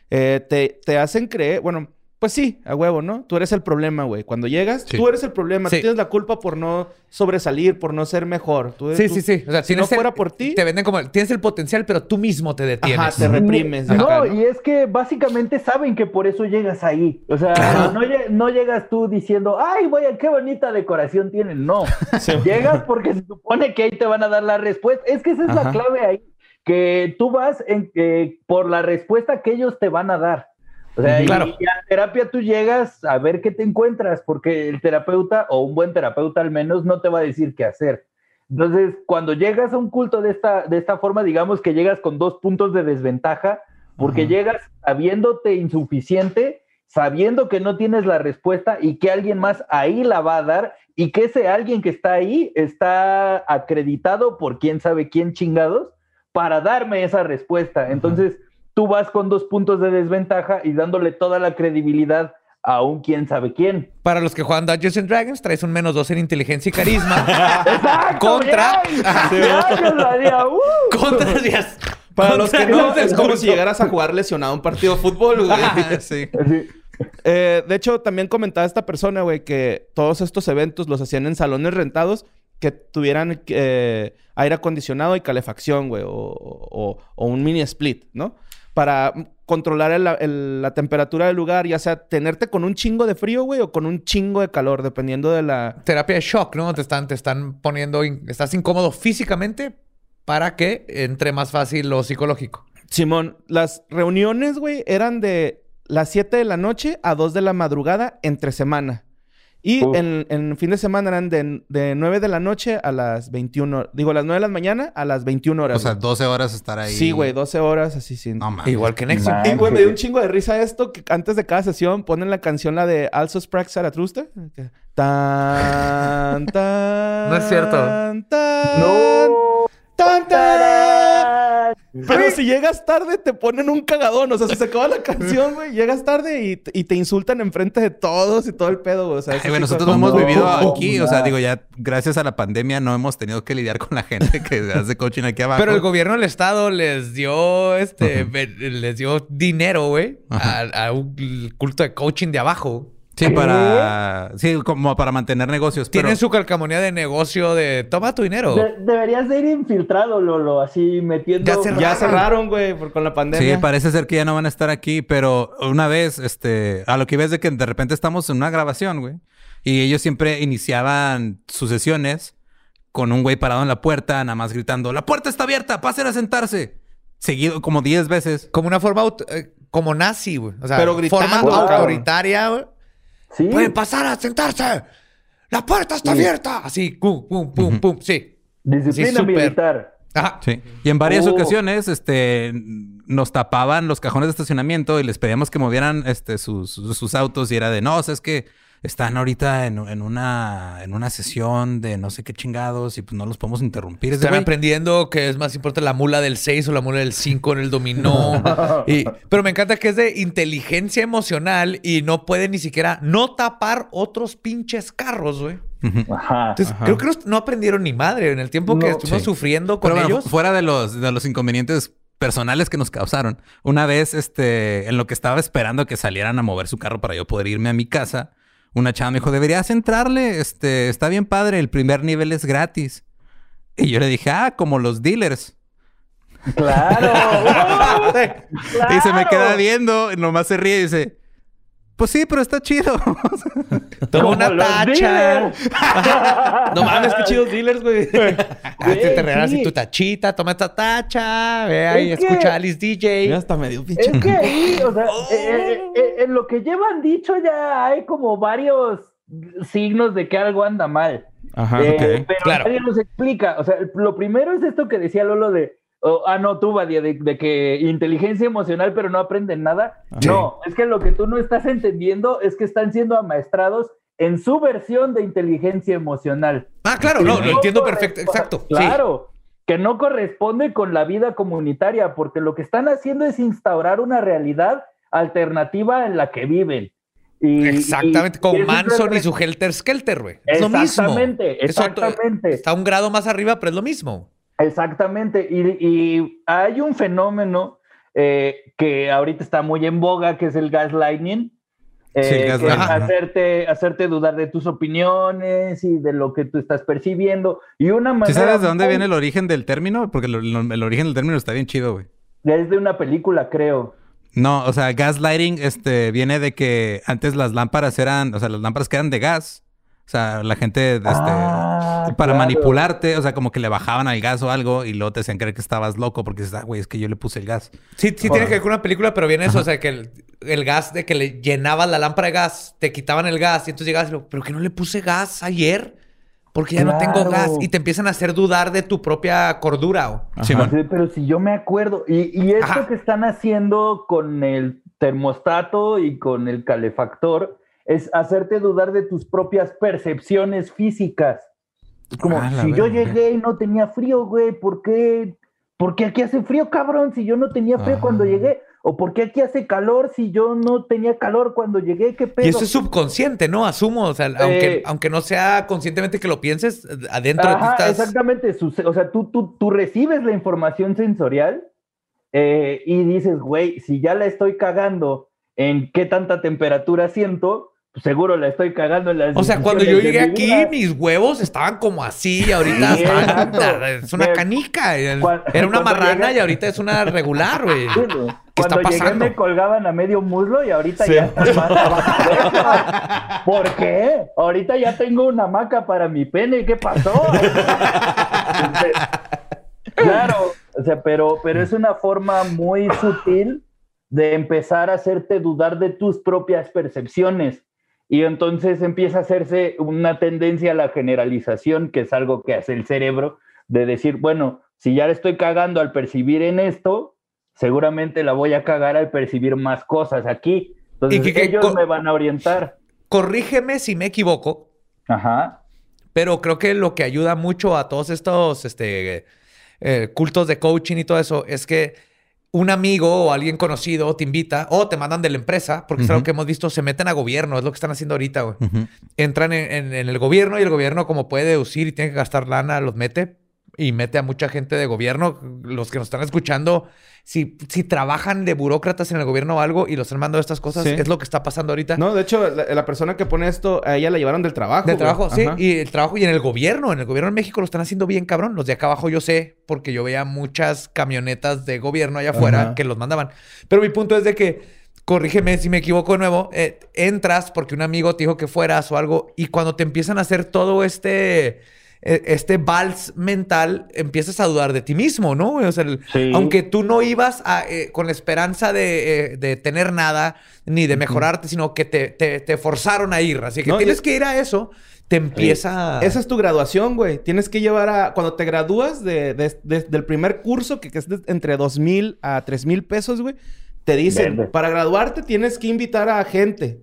Eh, te, te hacen creer, bueno, pues sí, a huevo, ¿no? Tú eres el problema, güey. Cuando llegas, Sí. tú eres el problema. Sí. Tú tienes la culpa por no sobresalir, por no ser mejor. Tú- Sí, tú- sí, sí. O sea, si no el- fuera por ti... Te venden como... Tienes el potencial, pero tú mismo te detienes. Ajá, te reprimes. No, acá, y es que básicamente saben que por eso llegas ahí. O sea, Claro. no, no llegas tú diciendo, ay, vaya, qué bonita decoración tienen. No. Sí. Llegas porque se supone que ahí te van a dar la respuesta. Es que esa es la clave ahí. Que tú vas en- eh, por la respuesta que ellos te van a dar. O sea, y- Claro. y, a terapia tú llegas a ver qué te encuentras, porque el terapeuta, o un buen terapeuta al menos, no te va a decir qué hacer. Entonces, cuando llegas a un culto de esta, de esta forma, digamos que llegas con dos puntos de desventaja, porque Ajá. llegas sabiéndote insuficiente, sabiendo que no tienes la respuesta y que alguien más ahí la va a dar y que ese alguien que está ahí está acreditado por quién sabe quién chingados para darme esa respuesta. Entonces, tú vas con dos puntos de desventaja y dándole toda la credibilidad a un quién sabe quién. Para los que juegan Dungeons and Dragons, traes un menos dos en inteligencia y carisma. ¡Exacto! Contra-. ¡Uh! Contra yes. Para los que no, es como si llegaras a jugar lesionado un partido de fútbol, güey. Ah, sí. Eh, de hecho, también comentaba esta persona, güey, que todos estos eventos los hacían en salones rentados que tuvieran eh, aire acondicionado y calefacción, güey, o, o- o un mini split, ¿no? Para controlar el- el- la temperatura del lugar, ya sea tenerte con un chingo de frío, güey, o con un chingo de calor, dependiendo de la... Terapia de shock, ¿no? Te están, te están poniendo, in- estás incómodo físicamente para que entre más fácil lo psicológico. Simón, las reuniones, güey, eran de las 7 de la noche a 2 de la madrugada entre semana. Y Uf. en, en fin de semana eran de, de 9 de la noche a las 21. Digo, las 9 de la mañana a las 21 horas. O sea, güey. 12 horas estar ahí. sí, güey, 12 horas así sin. No mames. Igual que. Ma- Y, güey, me dio un chingo de risa esto que antes de cada sesión ponen la canción, la de Also Sprach Zarathustra. Que- Tan, tan. No es cierto. Tan, No. tan, tan. Pero si llegas tarde, te ponen un cagadón. O sea, si se acaba la canción, güey, llegas tarde y, y te insultan enfrente de todos y todo el pedo, güey. O sea, Ay, sí nosotros no hemos vivido no, aquí. O sea, digo, ya gracias a la pandemia no hemos tenido que lidiar con la gente que hace coaching aquí abajo. Pero el gobierno del estado les dio este les dio dinero, güey, a, a un culto de coaching de abajo. Sí, para... Sí, como para mantener negocios. Tienen pero- su calcamonía de negocio de toma tu dinero. De- deberías de ir infiltrado, Lolo, así metiendo. Ya cerraron. Ya cerraron, güey, por- con la pandemia. Sí, parece ser que ya no van a estar aquí, pero una vez, este, a lo que ves de que de repente estamos en una grabación, güey, y ellos siempre iniciaban sus sesiones con un güey parado en la puerta, nada más gritando, la puerta está abierta, pasen a sentarse. Seguido como 10 veces. Como una forma aut- eh, como nazi, güey. O sea, Pero gritando, forma autoritaria, güey. Sí. Pueden pasar a sentarse. La puerta está abierta. Así, pum, pum, pum, pum. Sí. Disciplina Sí, militar. Ajá. Sí. Y en varias Oh. ocasiones, este, nos tapaban los cajones de estacionamiento y les pedíamos que movieran, este, sus, sus, sus autos y era de, no, o sea, es que están ahorita en, en una, en una sesión de no sé qué chingados y pues no los podemos interrumpir. Están aprendiendo que es más importante la mula del 6 o la mula del 5 en el dominó. Y- pero me encanta que es de inteligencia emocional y no puede ni siquiera no tapar otros pinches carros, güey. Ajá. Entonces, Ajá. creo que no, no aprendieron ni madre en el tiempo que No. estuvimos Sí. sufriendo con Pero bueno, ellos. fu- fuera de los, de los inconvenientes personales que nos causaron. Una vez, este, en lo que estaba esperando que salieran a mover su carro para yo poder irme a mi casa, una chava me dijo, deberías entrarle, este, está bien padre, el primer nivel es gratis. Y yo le dije, ah, como los dealers. Claro. Y se me Claro. queda viendo, nomás se ríe y dice, pues sí, pero está chido. Toma una tacha. No mames, qué chidos dealers, güey. Ah, te, regalas sí. así tu tachita, toma esta tacha, ve ahí, Es que- escucha a Alice DJ. Ya hasta medio pinche. Es que ahí, o sea, eh, eh, eh, en lo que llevan dicho ya hay como varios signos de que algo anda mal. Ajá, Eh, ok. Pero Claro. nadie nos explica. O sea, lo primero es esto que decía Lolo de, oh, ah, no, tú, Badia, de, de que inteligencia emocional, pero no aprenden nada. Sí. No, es que lo que tú no estás entendiendo es que están siendo amaestrados en su versión de inteligencia emocional. Ah, claro, no, lo entiendo perfecto, exacto. sí. Claro, que no corresponde con la vida comunitaria, porque lo que están haciendo es instaurar una realidad alternativa en la que viven. Y- Exactamente, y- con y Manson y su Helter Skelter, güey. Es lo mismo. Exactamente, otro- exactamente. está un grado más arriba, pero es lo mismo. Exactamente. Y, y hay un fenómeno eh, que ahorita está muy en boga, que es el gaslighting. eh, Sí, que es gaslighting, ajá. hacerte, hacerte dudar de tus opiniones y de lo que tú estás percibiendo. Y una manera. ¿Sí sabes de dónde viene el origen del término? Porque lo- lo- el origen del término está bien chido, güey. Es de una película, creo. No, o sea, gaslighting este, viene de que antes las lámparas eran, o sea, las lámparas que eran de gas. O sea, la gente, este, Ah, para claro. manipularte, o sea, como que le bajaban al gas o algo y luego te hacían creer que estabas loco porque dices, ah, güey, es que yo le puse el gas. Sí, sí tiene que ver con una película, pero viene eso, o sea, que el, el gas de que le llenabas la lámpara de gas, te quitaban el gas y entonces llegabas y lo, pero que no le puse gas ayer, porque ya no tengo gas y te empiezan a hacer dudar de tu propia cordura. Sí, pero si yo me acuerdo, y, y esto Ajá. que están haciendo con el termostato y con el calefactor es hacerte dudar de tus propias percepciones físicas. Como, Ah, si yo llegué y no tenía frío, güey, ¿por qué? ¿Por qué aquí hace frío, cabrón? Si yo no tenía frío Ah. cuando llegué. ¿O por qué aquí hace calor si yo no tenía calor cuando llegué? ¿Qué pedo? Y eso es subconsciente, ¿no? Asumo, o sea, aunque, Eh. aunque no sea conscientemente que lo pienses, adentro de ti Ajá, estás... exactamente. O sea, tú, tú, tú recibes la información sensorial eh, y dices, güey, si ya la estoy cagando en qué tanta temperatura siento, seguro la estoy cagando en las O sea, cuando yo llegué mi aquí, vida. mis huevos estaban como así, y ahorita Sí, están- exacto. es una canica. Era una marrana llegué- y ahorita es una regular, güey. Sí. ¿Qué está Cuando llegué pasando? me colgaban a medio muslo y ahorita Sí. ya están más abajo. ¿Por qué? Ahorita ya tengo una hamaca para mi pene. ¿Qué pasó? Claro, o sea, pero, pero es una forma muy sutil de empezar a hacerte dudar de tus propias percepciones. Y entonces empieza a hacerse una tendencia a la generalización, que es algo que hace el cerebro, de decir, bueno, si ya le estoy cagando al percibir en esto, seguramente la voy a cagar al percibir más cosas aquí. Entonces Y que- ellos me van a orientar. Corrígeme si me equivoco, Ajá. pero creo que lo que ayuda mucho a todos estos este, eh, cultos de coaching y todo eso es que un amigo o alguien conocido te invita o te mandan de la empresa, porque es algo que hemos visto, se meten a gobierno, es lo que están haciendo ahorita, güey. Entran en, en- en el gobierno y el gobierno, como puede deducir y tiene que gastar lana, los mete y mete a mucha gente de gobierno. Los que nos están escuchando, si, si trabajan de burócratas en el gobierno o algo y los están mandando estas cosas, Sí. es lo que está pasando ahorita. No, de hecho, la, la persona que pone esto, a ella la llevaron del trabajo. De güey. trabajo, sí. Ajá. Y el trabajo y en el gobierno. En el gobierno en México lo están haciendo bien cabrón. Los de acá abajo yo sé, porque yo veía muchas camionetas de gobierno allá afuera Ajá. que los mandaban. Pero mi punto es de que, corrígeme si me equivoco de nuevo, eh, entras porque un amigo te dijo que fueras o algo, y cuando te empiezan a hacer todo este. Eh, Este vals mental, empiezas a dudar de ti mismo, ¿no? O sea, el- Sí. aunque tú no ibas a, eh, con la esperanza de, eh, de tener nada ni de mejorarte, sino que te, te- te forzaron a ir. Así que No, tienes y- que ir a eso, te empieza. Esa es tu graduación, güey. Tienes que llevar a... Cuando te gradúas de, de- de- del primer curso, que, que es de- entre dos mil a tres mil pesos, güey, te dicen, Verde. para graduarte tienes que invitar a gente.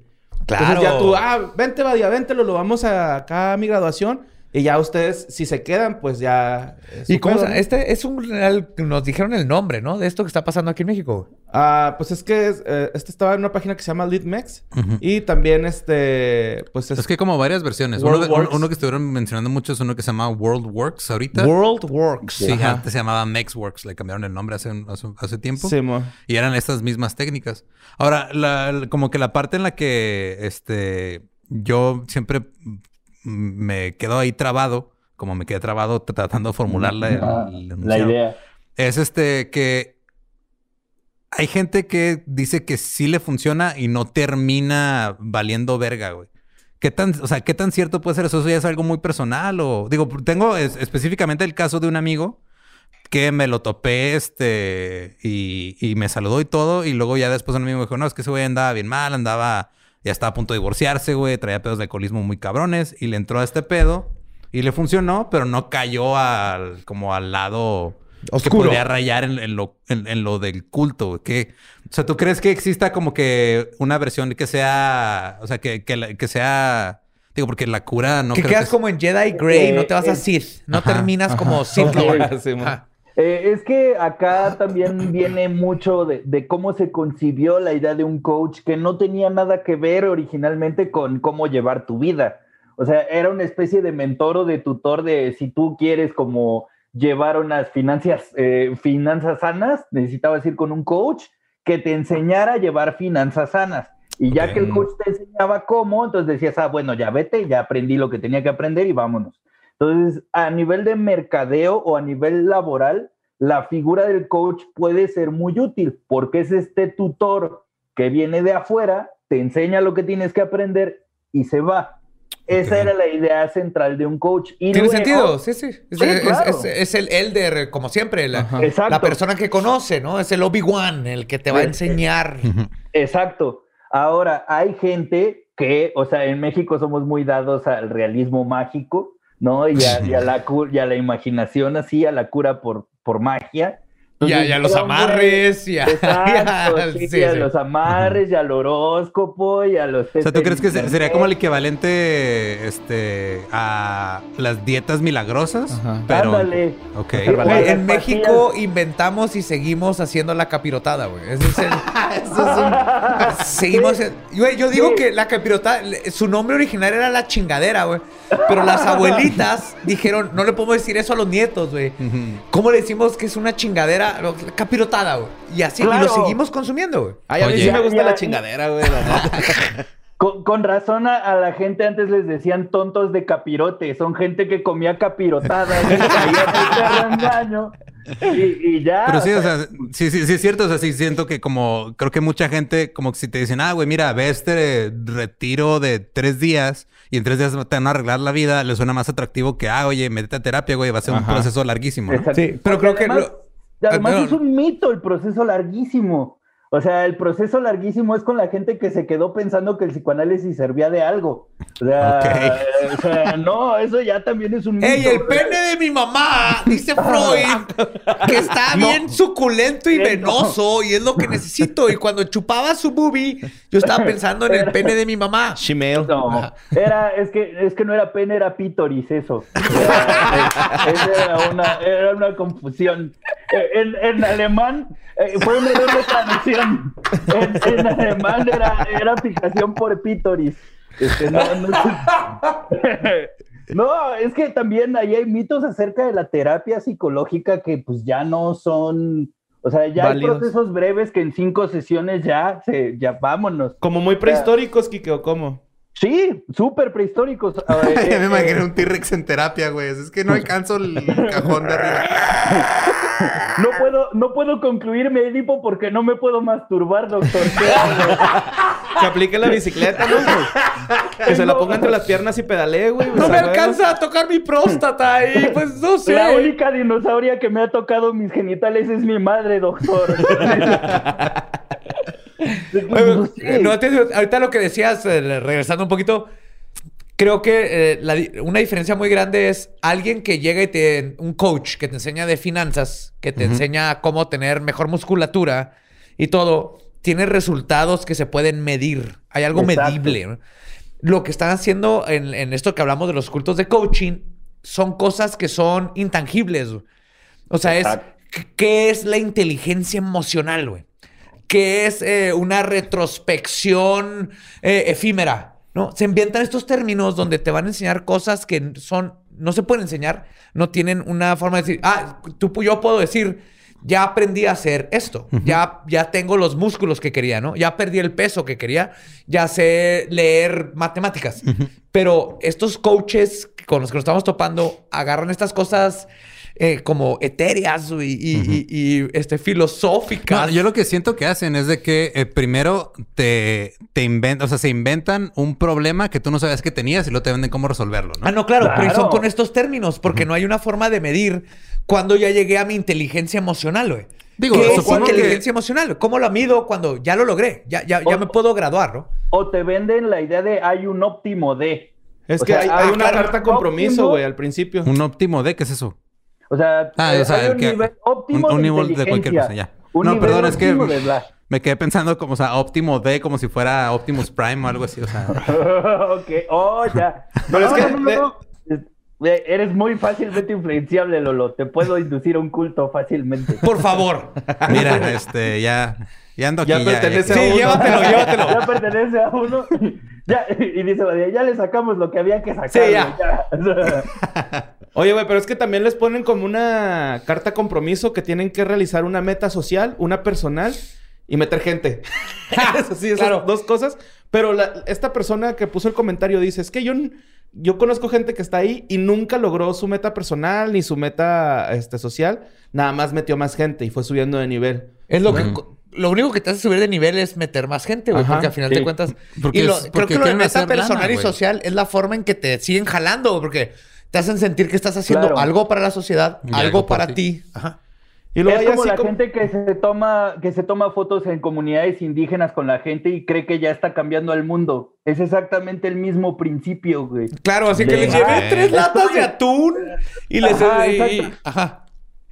Claro. Entonces ya tú, ah, vente, Badia, vente, lo, lo vamos a, acá a mi graduación. Y ya ustedes, si se quedan, pues ya... es ¿Y cómo pedo. Este es un real. Nos dijeron el nombre, ¿no? De esto que está pasando aquí en México. Ah, pues es que es, eh, este estaba en una página que se llama LeadMex. Ujú. Y también este, pues es... Es que hay como varias versiones. Uno, de- WorldWorks. uno- uno que estuvieron mencionando mucho es uno que se llama WorldWorks ahorita. World Works. Sí, Ajá. antes se llamaba MexWorks. Le cambiaron el nombre hace, hace, hace tiempo. Sí, mo. Y eran estas mismas técnicas. Ahora, la- la- como que la parte en la que este, yo siempre me quedo ahí trabado, como me quedé trabado tratando de formular la, Ah, el la idea. es este que hay gente que dice que sí le funciona y no termina valiendo verga, güey. ¿Qué tan, o sea, qué tan cierto puede ser eso? ¿Eso ya es algo muy personal? O digo, tengo es- específicamente el caso de un amigo que me lo topé, este, y, y me saludó y todo, y luego ya después un amigo me dijo, no, es que ese güey andaba bien mal, andaba, ya estaba a punto de divorciarse, güey, traía pedos de alcoholismo muy cabrones, y le entró a este pedo, y le funcionó, pero no cayó al, como al lado que Oscuro. podría rayar en, en lo, en, en lo del culto, güey. Que, o sea, ¿tú crees que exista como que una versión que sea, o sea, que, que, la- que sea, digo, porque la cura no que creo quedas que es- como en Jedi Grey, no te vas a eh, Sith. No ajá, terminas como Sith. Eh, es que acá también viene mucho de, de cómo se concibió la idea de un coach que no tenía nada que ver originalmente con cómo llevar tu vida. O sea, era una especie de mentor o de tutor de si tú quieres como llevar unas finanzas, eh, finanzas sanas, necesitabas ir con un coach que te enseñara a llevar finanzas sanas. Y ya que el coach te enseñaba cómo, entonces decías, ah, bueno, ya vete, ya aprendí lo que tenía que aprender y vámonos. Entonces, a nivel de mercadeo o a nivel laboral, la figura del coach puede ser muy útil porque es este tutor que viene de afuera, te enseña lo que tienes que aprender y se va. Esa era la idea central de un coach. Y Tiene luego- sentido, sí, sí. Es, Sí, es- claro. es- es el elder, como siempre, la, la persona que conoce, ¿no? Es el Obi-Wan, el que te va a enseñar. Exacto. Ahora, hay gente que, o sea, en México somos muy dados al realismo mágico, ¿no? Y a, y a la, y a la imaginación así, a la cura por, por magia. Y a, y a los un amarres, y a, Exacto, y a- sí, sí, y a sí. los amarres, y al horóscopo, y a los... O sea, ¿tú crees que se- sería como el equivalente este, a las dietas milagrosas? Ajá. Pero, Ándale. Ok. Sí, Güey, Las en pastillas. México inventamos y seguimos haciendo la capirotada, güey. Ese es el... Seguimos... Sí. Güey, yo digo Sí. que la capirotada... Su nombre original era la chingadera, güey. Pero las abuelitas dijeron, no le podemos decir eso a los nietos, güey. ¿Cómo le decimos que es una chingadera la capirotada, güey. Y así, y lo seguimos consumiendo, güey. Ay, a mí Oye. sí me gusta Ya, la chingadera, güey. la. Con, con razón a, a la gente antes les decían tontos de capirote. Son gente que comía capirotada. Y, y ya. Pero sí, o o sea, sí, sí, sí es cierto. O sea, sí siento que como... Creo que mucha gente como que si te dicen, ah, güey, mira, ve este retiro de tres días y en tres días te van a arreglar la vida, le suena más atractivo que, ah, oye, métete a terapia, güey, va a ser un proceso larguísimo. ¿no? Sí, pero Porque creo que además, además es un mito el proceso larguísimo. O sea, el proceso larguísimo es con la gente que se quedó pensando que el psicoanálisis servía de algo. O sea, o sea, no, eso ya también es un mito. ¡Ey, el pene de mi mamá! Dice Freud que está bien suculento y Sí, venoso y es lo que necesito. Y cuando chupaba su boobie, yo estaba pensando en el pene de mi mamá. Shemale. No, era, es que, es que no era pene, era pítoris eso. Era, esa era, una, era una confusión. Eh, En, en alemán eh, fue un error de traducción. En, en alemán era, era fijación por pítoris. Este, no, no, no, es que también ahí hay mitos acerca de la terapia psicológica que pues ya no son... O sea, ya Válidos. hay procesos breves que en cinco sesiones ya, se, ya vámonos. Como muy prehistóricos, Kike, ¿o cómo? Sí, súper prehistóricos. Ah, eh, Ya me eh, imaginé un T-Rex en terapia, güey. Es que no alcanzo el cajón de arriba. No puedo, no puedo concluir mi Edipo porque no me puedo masturbar, doctor. Que aplique la bicicleta, ¿no? que se la ponga entre las piernas y pedalee, güey. No me alcanza a tocar mi próstata y pues no sé. La única dinosauria que me ha tocado mis genitales es mi madre, doctor. No, ahorita lo que decías, eh, regresando un poquito, creo que eh, la una diferencia muy grande es alguien que llega y te... Un coach que te enseña de finanzas, que te enseña cómo tener mejor musculatura y todo, tiene resultados que se pueden medir. Hay algo Exacto. medible. ¿no? Lo que están haciendo en, en esto que hablamos de los cultos de coaching son cosas que son intangibles. O sea, es... ¿Qué es la inteligencia emocional, güey? Que es eh, una retrospección eh, efímera, ¿no? Se inventan estos términos donde te van a enseñar cosas que son, no se pueden enseñar, no tienen una forma de decir, ah, tú, yo puedo decir, ya aprendí a hacer esto, ya, ya tengo los músculos que quería, ¿no? Ya perdí el peso que quería, ya sé leer matemáticas. Pero estos coaches con los que nos estamos topando agarran estas cosas eh, como etéreas y, y- y- y, este, filosóficas. No, yo lo que siento que hacen es de que eh, primero te, te inventan, o sea, se inventan un problema que tú no sabías que tenías y luego te venden cómo resolverlo, ¿no? Ah, no, claro, pero son con estos términos, porque no hay una forma de medir cuando ya llegué a mi inteligencia emocional, güey. Digo, ¿Qué es que- inteligencia emocional? ¿Cómo lo mido cuando ya lo logré? Ya, ya, ya O- me puedo graduar, ¿no? O te venden la idea de hay un óptimo de. Es O que sea, hay, ah, hay una carta compromiso, güey, al principio. Un óptimo de, ¿qué es eso? O sea, Ah, o sea, un que- nivel óptimo un- un de nivel de cualquier cosa, ya. Un No, perdón, es que-. Me quedé pensando como, o sea, óptimo de, como si fuera Optimus Prime o algo así, o sea. ok, oh, ya. Pero es que no, Eres muy fácilmente influenciable, Lolo. Te puedo inducir a un culto fácilmente. Por favor. Mira, este, ya, ya ando aquí. Ya pertenece Sí, a uno. llévatelo, llévatelo. Ya pertenece a uno. Ya, y dice, ya le sacamos lo que había que sacar. Sí, ya. ya. Oye, güey, pero es que también les ponen como una carta compromiso que tienen que realizar una meta social, una personal y meter gente. Eso sí, esas Claro. dos cosas. Pero la- esta persona que puso el comentario dice, es que yo, yo conozco gente que está ahí y nunca logró su meta personal ni su meta este, social. Nada más metió más gente y fue subiendo de nivel. Es lo que... Lo único que te hace subir de nivel es meter más gente, güey, porque al final sí. de cuentas... Porque y lo- es- creo que lo de meta lana, personal y social es la forma en que te siguen jalando, porque te hacen sentir que estás haciendo Claro. algo para la sociedad, Y algo, para ti. ti. Ajá. Y luego es como así la como- gente que se toma que se toma fotos en comunidades indígenas con la gente y cree que ya está cambiando al mundo. Es exactamente el mismo principio, güey. Claro, así que les llevé tres latas estoy- de atún y les... Ajá, y- exacto. Ajá.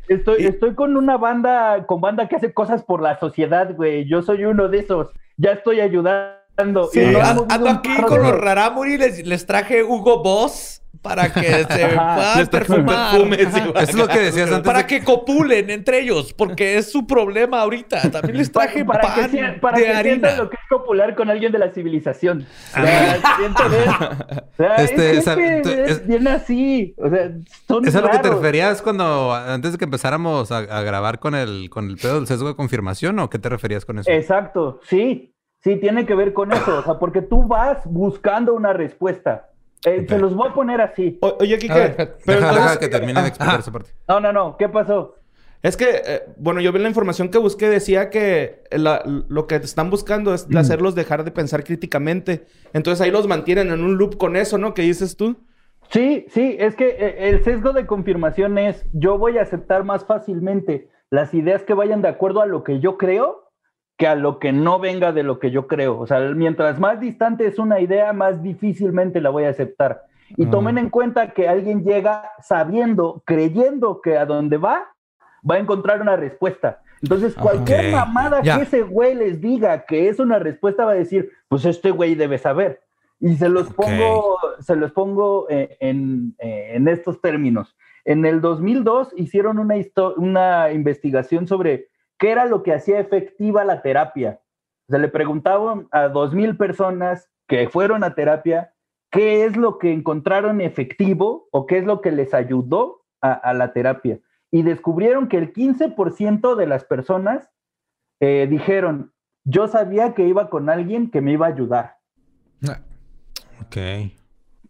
Estoy, Y- estoy con una banda, con banda que hace cosas por la sociedad, güey. Yo soy uno de esos. Ya estoy ayudando. Sí, ando aquí con de- los Raramuri, les, les traje Hugo Boss para que se puedan perfumar. perfume, sí, Ajá. güey. Es lo que decías antes. Para de- que copulen entre ellos, porque es su problema ahorita. También les traje para, para pan que, sea- para de que harina. sientan lo que es popular con alguien de la civilización. O sea, sienten eso. O sea, Este, es tú- es es- bien así. O sea, son ¿Es a lo que te referías cuando antes de que empezáramos a, a grabar con el con el pedo del sesgo de confirmación o qué te referías con eso? Exacto, sí. Sí, tiene que ver con eso. O sea, porque tú vas buscando una respuesta. Eh. Se los voy a poner así. O- oye, Kike, ver, pero deja, entonces- deja que termine de explicar Ajá. esa parte. No, no, no. ¿Qué pasó? Es que, eh, bueno, yo vi la información que busqué, decía que la- lo que están buscando es hacerlos dejar de pensar críticamente. Entonces ahí los mantienen en un loop con eso, ¿no? ¿Qué dices tú? Sí, sí, es que eh, el sesgo de confirmación es yo voy a aceptar más fácilmente las ideas que vayan de acuerdo a lo que yo creo que a lo que no venga de lo que yo creo. O sea, mientras más distante es una idea, más difícilmente la voy a aceptar. Y Ah. tomen en cuenta que alguien llega sabiendo, creyendo que a donde va, va a encontrar una respuesta. Entonces, cualquier Ok, mamada que ese güey les diga que es una respuesta, va a decir, pues este güey debe saber. Y se los pongo, se los pongo eh, en, eh, en estos términos. En el 2002 hicieron una, una investigación sobre qué era lo que hacía efectiva la terapia. Se le preguntaban a 2.000 personas que fueron a terapia qué es lo que encontraron efectivo o qué es lo que les ayudó a, a la terapia. Y descubrieron que el 15% de las personas eh, dijeron, yo sabía que iba con alguien que me iba a ayudar. Ok.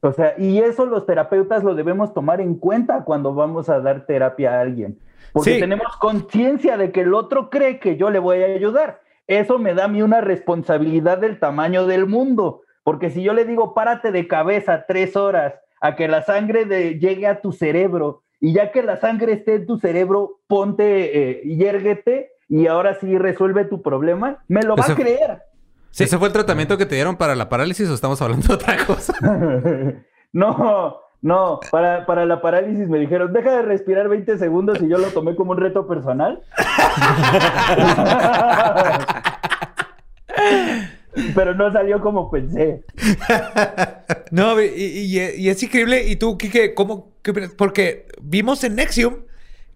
O sea, y eso los terapeutas lo debemos tomar en cuenta cuando vamos a dar terapia a alguien. Porque Sí. tenemos conciencia de que el otro cree que yo le voy a ayudar. Eso me da a mí una responsabilidad del tamaño del mundo. Porque si yo le digo, párate de cabeza tres horas a que la sangre de- llegue a tu cerebro, y ya que la sangre esté en tu cerebro, ponte eh, y yérguete, y ahora sí resuelve tu problema, me lo va a creer. ¿Ese fue el tratamiento que te dieron para la parálisis o estamos hablando de otra cosa? no, no, para, para la parálisis me dijeron, deja de respirar 20 segundos y yo lo tomé como un reto personal. Pero no salió como pensé. No, y, y- y es increíble. ¿Y tú, Kike, cómo? qué? Porque vimos en Nexium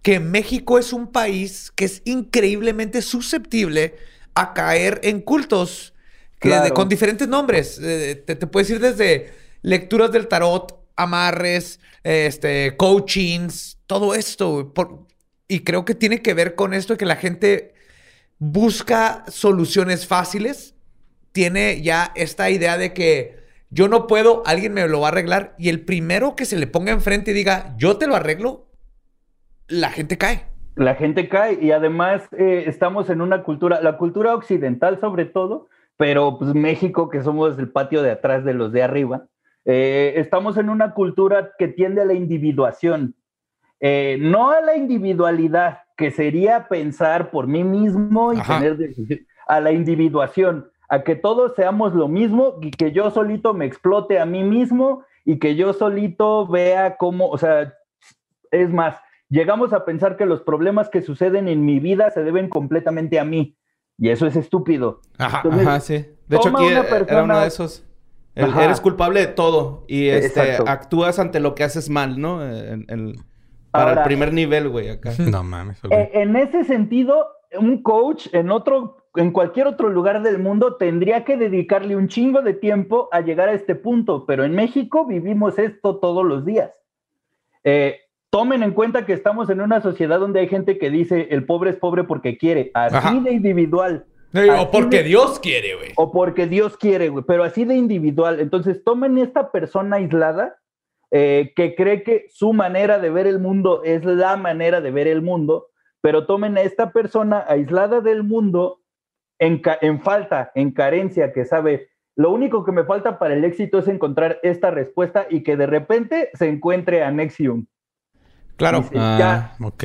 que México es un país que es increíblemente susceptible a caer en cultos que de- con diferentes nombres. Eh, te, te puedes ir desde lecturas del tarot, amarres, este, coachings, todo esto. y creo que tiene que ver con esto de que la gente busca soluciones fáciles tiene ya esta idea de que yo no puedo, alguien me lo va a arreglar y el primero que se le ponga enfrente y diga, yo te lo arreglo, la gente cae. La gente cae y además eh, estamos en una cultura, la cultura occidental sobre todo, pero pues México, que somos el patio de atrás de los de arriba, eh, estamos en una cultura que tiende a la individuación, eh, no a la individualidad, que sería pensar por mí mismo y Ajá. tener a la individuación, a que todos seamos lo mismo y que yo solito me explote a mí mismo y que yo solito vea cómo, o sea, es más, llegamos a pensar que los problemas que suceden en mi vida se deben completamente a mí. Y eso es estúpido. Ajá. Entonces, Ajá, sí. De hecho, aquí una era uno persona- de esos. El- eres culpable de todo. Y este Exacto. actúas ante lo que haces mal, ¿no? En- en- para Ahora- el primer nivel, güey, acá. No mames. Eh, en ese sentido, un coach en otro, en cualquier otro lugar del mundo tendría que dedicarle un chingo de tiempo a llegar a este punto, pero en México vivimos esto todos los días. Eh, tomen en cuenta que estamos en una sociedad donde hay gente que dice el pobre es pobre porque quiere, así Ajá. de individual. O porque de- Dios quiere, güey. o porque Dios quiere, güey, pero así de individual. Entonces, tomen esta persona aislada eh, que cree que su manera de ver el mundo es la manera de ver el mundo, pero tomen a esta persona aislada del mundo en, en falta, en carencia, que sabe, lo único que me falta para el éxito es encontrar esta respuesta y que de repente se encuentre a Nexium. Claro. Dice, ya, Ok.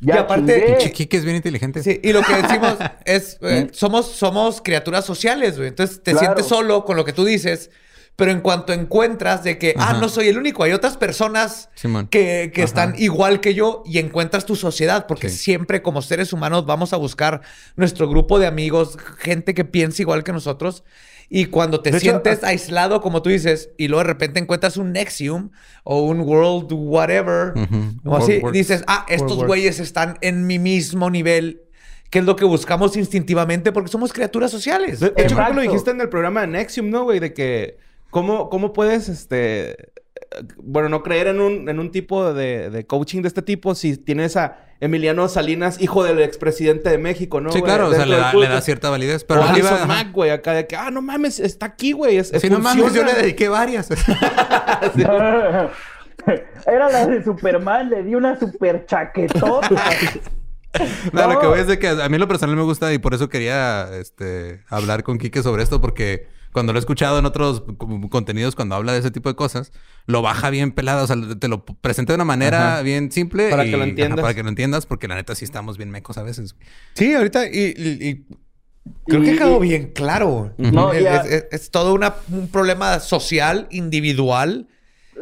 Ya Y aparte-. Chiquique es bien inteligente. Sí, y lo que decimos es, eh, somos, somos criaturas sociales, güey. Entonces te Claro. sientes solo con lo que tú dices, pero en cuanto encuentras de que, ah, no soy el único, hay otras personas Simón. que, que están igual que yo y encuentras tu sociedad, porque Sí. siempre como seres humanos vamos a buscar nuestro grupo de amigos, gente que piensa igual que nosotros. Y cuando te De sientes hasta- aislado, como tú dices, y luego de repente encuentras un Nexium o un World Whatever, o así, World dices, ah, estos güeyes están en mi mismo nivel, que es lo que buscamos instintivamente porque somos criaturas sociales. De, de hecho, creo que lo dijiste en el programa de Nexium, ¿no, güey? De que... ¿Cómo, cómo puedes, este... Bueno, no creer en un, en un tipo de, de coaching de este tipo si tienes a Emiliano Salinas, hijo del expresidente de México, ¿no? sí, güey? claro, o sea, le da, le da cierta validez. O Pero no Alison iba- Mack, güey, acá de que, ah, no mames, está aquí, güey. Es, Si no mames, yo le dediqué varias. Era la de Superman, le di una super chaquetota. No, lo que voy es de que a mí lo personal me gusta y por eso quería este, hablar con Quique sobre esto, porque cuando lo he escuchado en otros co- contenidos, cuando habla de ese tipo de cosas, lo baja bien pelado, o sea, te lo presenta de una manera Ajá. bien simple. Para y- que lo ajá, entiendas. para que lo entiendas, porque la neta sí estamos bien mecos a veces. Sí, ahorita, y, y- y creo que ha quedado bien claro. No, es, ya- es- es- es todo una- un problema social, individual.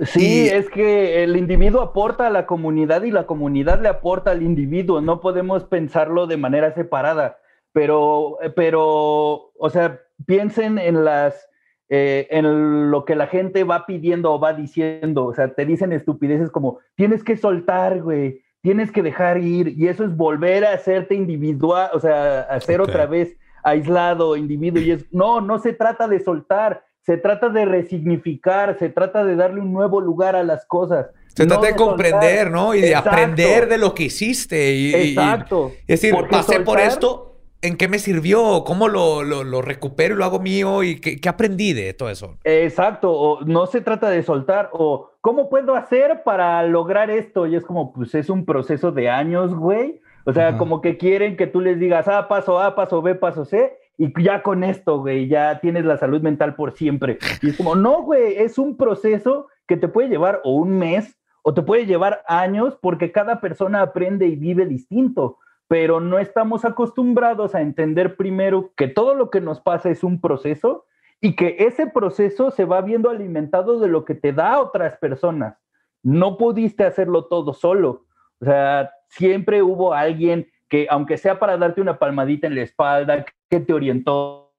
Sí, Y- es que el individuo aporta a la comunidad y la comunidad le aporta al individuo. No podemos pensarlo de manera separada. Pero, pero, o sea, piensen en las, eh, en lo que la gente va pidiendo o va diciendo. O sea, te dicen estupideces como tienes que soltar, güey, tienes que dejar ir. Y eso es volver a hacerte individual, o sea, a ser Ok. otra vez aislado, individuo. Y es, no, no se trata de soltar, se trata de resignificar, se trata de darle un nuevo lugar a las cosas. Se no trata de soltar. comprender, ¿no? Y de Exacto. aprender de lo que hiciste. Y, y- y- Exacto. es decir, Porque pasé por esto, ¿en qué me sirvió? ¿Cómo lo, lo- lo recupero y lo hago mío? ¿Y qué, qué aprendí de todo eso? Exacto, o no se trata de soltar, o ¿cómo puedo hacer para lograr esto? Y es como, pues es un proceso de años, güey. O sea, Ajá. como que quieren que tú les digas, ah, paso A, paso B, paso C, y ya con esto, güey, ya tienes la salud mental por siempre. Y es como, no, güey, es un proceso que te puede llevar o un mes o te puede llevar años porque cada persona aprende y vive distinto. Pero no estamos acostumbrados a entender primero que todo lo que nos pasa es un proceso y que ese proceso se va viendo alimentado de lo que te da otras personas. No pudiste hacerlo todo solo. O sea, siempre hubo alguien que, aunque sea para darte una palmadita en la espalda, que te orientó,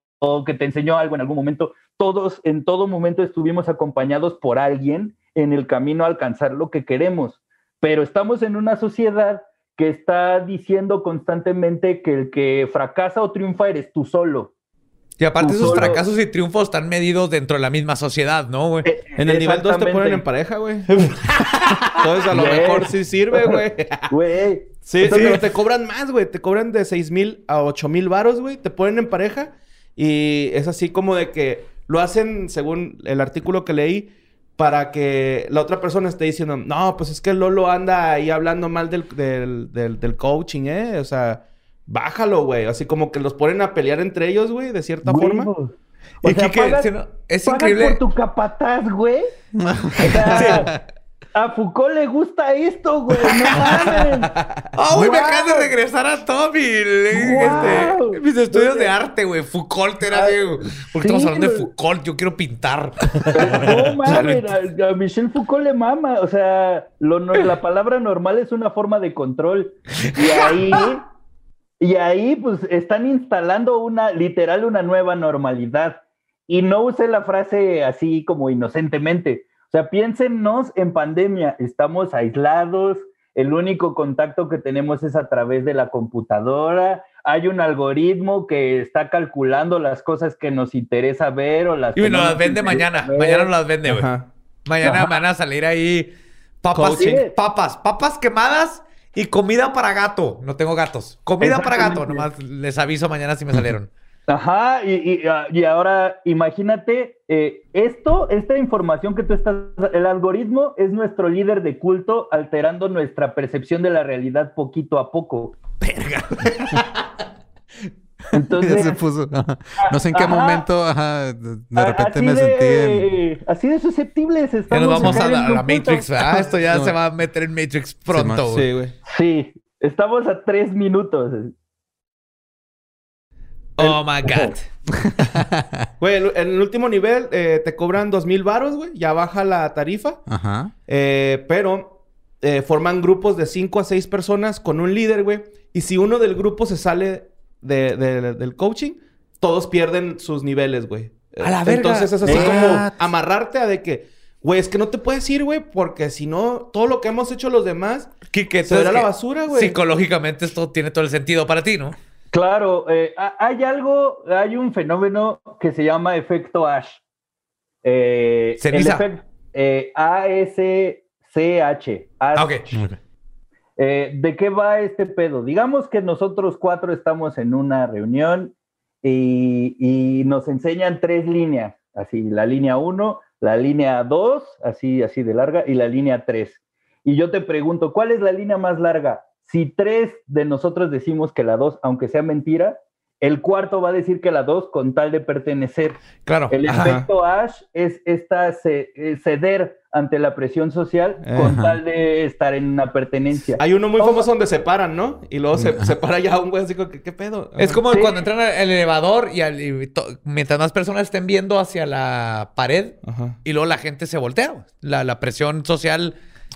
que te enseñó algo en algún momento, todos en todo momento estuvimos acompañados por alguien en el camino a alcanzar lo que queremos. Pero estamos en una sociedad que está diciendo constantemente que el que fracasa o triunfa eres tú solo. Y aparte Tú esos solo- fracasos y triunfos están medidos dentro de la misma sociedad, ¿no, güey? Eh, En el nivel 2 te ponen en pareja, güey. Entonces a lo mejor sí sirve, güey. Güey, Sí, Entonces- pero te cobran más, güey. Te cobran de 6 mil a 8 mil varos, güey. Te ponen en pareja. Y es así como de que lo hacen, según el artículo que leí, para que la otra persona esté diciendo, no, pues es que Lolo anda ahí hablando mal del, del, del, del coaching, ¿eh? O sea, bájalo, güey. Así como que los ponen a pelear entre ellos, güey, de cierta forma. huevos. Y sea, Quique, pagas- si no, es pagas increíble. por tu capataz, güey. O sea, a Foucault le gusta esto, güey. No mames. ¡Ah, güey! Me acabas de regresar a Tommy. Este, mis estudios de arte, güey. Foucault era de... ¿Por qué sí, estamos hablando de. Foucault? Yo quiero pintar. No mames, a, a Michel Foucault le mama. O sea, lo no- la palabra normal es una forma de control. Y ahí, y ahí, pues, están instalando una, literal, una nueva normalidad. Y no usé la frase así como inocentemente. O sea, piénsenos en pandemia. Estamos aislados. El único contacto que tenemos es a través de la computadora. Hay un algoritmo que está calculando las cosas que nos interesa ver o las Y que nos no las vende mañana. ver. Mañana nos las vende, güey. Mañana Ajá. van a salir ahí papas, papas, papas quemadas y comida para gato. No tengo gatos. Comida para gato. Nomás les aviso mañana si me salieron. Ajá, y, y, ah, y ahora imagínate, eh, esto, esta información que tú estás, el algoritmo es nuestro líder de culto alterando nuestra percepción de la realidad poquito a poco. Ya Entonces, se puso. ajá. No sé en qué Ajá. momento, ajá, de, de a- repente me de, sentí en. así de susceptibles Ya estamos. nos vamos a la. Matrix, ¿verdad? Esto ya se va a meter en Matrix pronto, güey. Sí, güey. Sí, estamos a tres minutos. Oh my God. Güey, en el último nivel eh, te cobran dos mil varos, güey. Ya baja la tarifa. Ajá. Eh, pero eh, forman grupos de 5 a 6 personas con un líder, güey. Y si uno del grupo se sale de- de- del coaching, todos pierden sus niveles, güey. A la verga. Entonces es así como amarrarte a de que, güey, es que no te puedes ir, güey, porque si no, todo lo que hemos hecho los demás entonces verá a la que basura, güey. Psicológicamente esto tiene todo el sentido para ti, ¿no? Claro, eh, ha- hay algo, hay un fenómeno que se llama efecto Ash. Eh, Ceniza. el eh, A-S-C-H. Ash. Ah, ok. Eh, ¿De qué va este pedo? Digamos que nosotros cuatro estamos en una reunión y, y nos enseñan tres líneas, así, la línea 1, la línea 2, así, así de larga, y la línea 3. Y yo te pregunto, ¿cuál es la línea más larga? Si tres de nosotros decimos que la 2, aunque sea mentira, el cuarto va a decir que la 2 con tal de pertenecer. Claro. El Ajá. efecto Ash es esta eh, ceder ante la presión social con Ajá. tal de estar en una pertenencia. Hay uno muy famoso donde se paran, ¿no? Y luego se, se para ya un güey así como, ¿qué, qué pedo? Es como Sí. cuando entran al elevador y, al- y to- mientras más personas estén viendo hacia la pared Ajá. y luego la gente se voltea. la presión social.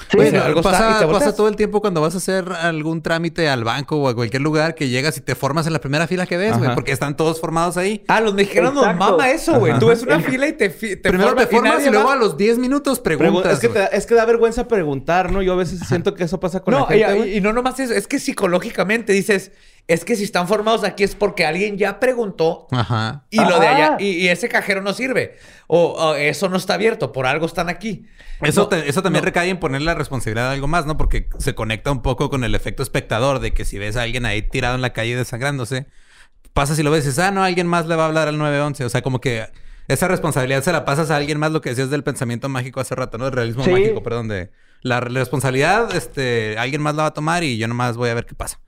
Sí, pues, no, algo está y pasa, todo el tiempo cuando vas a hacer algún trámite al banco o a cualquier lugar que llegas y te formas en la primera fila que ves, güey, porque están todos formados ahí. Ah, los mexicanos nos mama eso, güey. Tú ves una fila y te, Primero te formas y luego va. a los 10 minutos Pregu- preguntas. es, que te, es que da vergüenza preguntar, ¿no? Yo a veces siento que eso pasa con No, la gente, y, y no nomás eso, es que psicológicamente dices, es que si están formados aquí es porque alguien ya preguntó Ajá. y lo de allá, y, y ese cajero no sirve. O, o eso no está abierto, por algo están aquí. Eso, No, te- eso también no. recae en poner la responsabilidad de algo más, ¿no? Porque se conecta un poco con el efecto espectador de que si ves a alguien ahí tirado en la calle desangrándose, pasas y lo ves y dices, ah, no, alguien más le va a hablar al 911. O sea, como que esa responsabilidad se la pasas a alguien más, lo que decías del pensamiento mágico hace rato, ¿no? El realismo Sí. mágico, perdón, de la responsabilidad, este, alguien más la va a tomar y yo nomás voy a ver qué pasa.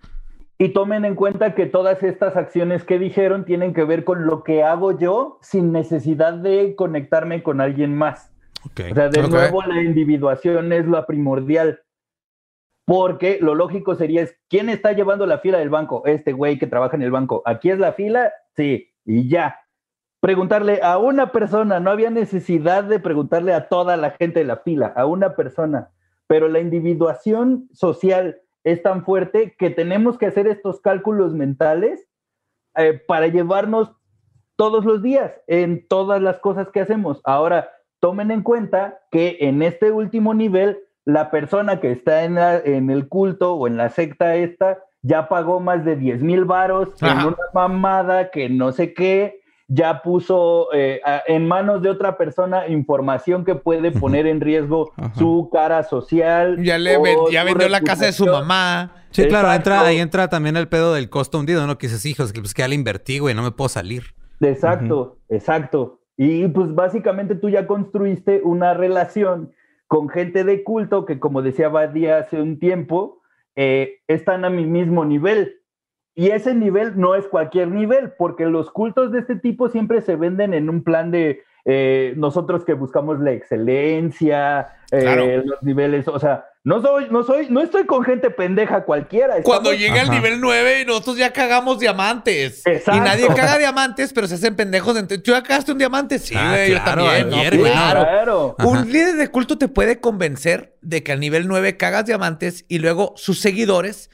Y tomen en cuenta que todas estas acciones que dijeron tienen que ver con lo que hago yo sin necesidad de conectarme con alguien más. O sea, de nuevo la individuación es la primordial. Porque lo lógico sería es, ¿quién está llevando la fila del banco? Este güey que trabaja en el banco. ¿Aquí es la fila? Sí, y ya. Preguntarle a una persona, no había necesidad de preguntarle a toda la gente de la fila, a una persona. Pero la individuación social es tan fuerte que tenemos que hacer estos cálculos mentales eh, para llevarnos todos los días en todas las cosas que hacemos. Ahora, tomen en cuenta que en este último nivel, la persona que está en, la- en el culto o en la secta esta ya pagó más de 10 mil varos en una mamada que no sé qué, ya puso eh, a- en manos de otra persona información que puede poner en riesgo Ajá. su cara social. Ya, le ven- ya vendió la casa de su mamá. Sí, claro, Exacto. entra, ahí entra también el pedo del costo hundido, ¿no? Que dices, hijos, que pues que ya le invertí, güey, no me puedo salir. Exacto, exacto. Y pues básicamente tú ya construiste una relación con gente de culto que, como decía Badía hace un tiempo, eh, están a mi mismo nivel. Y ese nivel no es cualquier nivel, porque los cultos de este tipo siempre se venden en un plan de eh, nosotros que buscamos la excelencia, eh, Claro. los niveles, o sea, no soy, no soy, no estoy con gente pendeja cualquiera. Cuando llega el Ajá. nivel 9 y nosotros ya cagamos diamantes. Exacto. Y nadie caga diamantes, pero se hacen pendejos. entre- ¿Tú ya cagaste un diamante? Sí, Ah, güey, yo claro, también. güey, no. claro. Un líder de culto te puede convencer de que al nivel 9 cagas diamantes y luego sus seguidores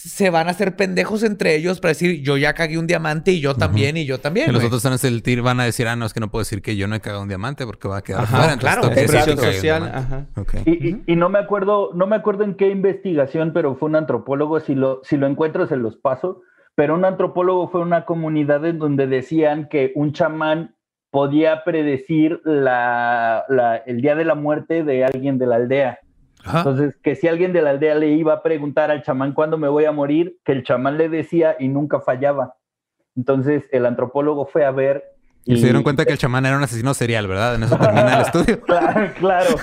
se van a hacer pendejos entre ellos para decir yo ya cagué un diamante y yo también y yo también. Y los otros van a sentir, van a decir, ah, no, es que no puedo decir que yo no he cagado un diamante porque va a quedar Ajá, fuera. Entonces claro, que social, ajá. Ok. Y, y- y no me acuerdo, no me acuerdo en qué investigación, pero fue un antropólogo, si lo, si lo encuentro se los paso, pero un antropólogo fue una comunidad en donde decían que un chamán podía predecir la, la- el día de la muerte de alguien de la aldea. Ajá. Entonces, que si alguien de la aldea le iba a preguntar al chamán cuándo me voy a morir, que el chamán le decía y nunca fallaba. Entonces, el antropólogo fue a ver. Y se dieron cuenta que el chamán era un asesino serial, ¿verdad? En eso termina el estudio. Claro, claro,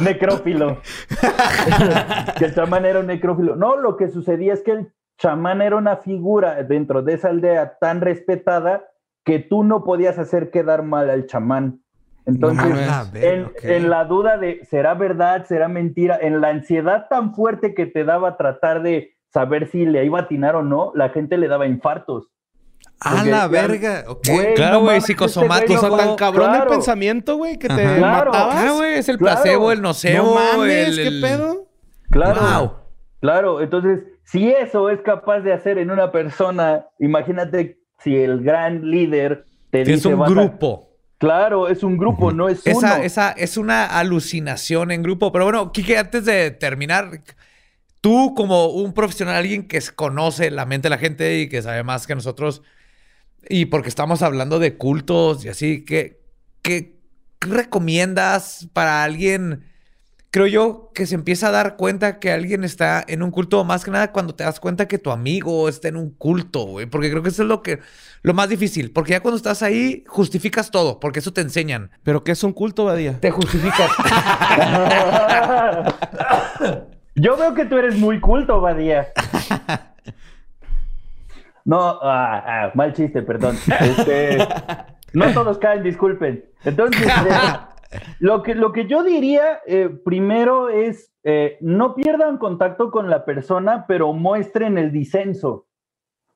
necrófilo. que el chamán era un necrófilo. No, lo que sucedía es que el chamán era una figura dentro de esa aldea tan respetada que tú no podías hacer quedar mal al chamán. Entonces. Ah, ver, en, la duda de será verdad, será mentira, en la ansiedad tan fuerte que te daba tratar de saber si le iba a atinar o no, la gente le daba infartos. ¡A Porque la verga! Ok. Güey, Claro, güey, este psicosomático. O sea, güey tan no- cabrón el claro. pensamiento, güey, que te. Claro. matabas. Ah, güey, es el Claro. placebo, el nocebo. no mames, el- ¿qué el- pedo? Claro. Wow. Claro, entonces, si eso es capaz de hacer en una persona, imagínate si el gran líder te Tienes dice un "Vas a-". Claro, es un grupo, no es uno. Esa, esa es una alucinación en grupo. Pero bueno, Kike, antes de terminar, tú como un profesional, alguien que conoce la mente de la gente y que sabe más que nosotros, y porque estamos hablando de cultos y así, ¿qué, qué recomiendas para alguien? Creo yo que se empieza a dar cuenta que alguien está en un culto, más que nada cuando te das cuenta que tu amigo está en un culto, güey. Porque creo que eso es lo que lo más difícil. Porque ya cuando estás ahí, justificas todo, porque eso te enseñan. ¿Pero qué es un culto, Badía? Te justificas. Yo veo que tú eres muy culto, Badía. No, ah, ah, mal chiste, perdón. Este, no todos caen, disculpen. Entonces, eh, lo, que, lo que yo diría eh, primero es, eh, no pierdan contacto con la persona, pero muestren el disenso.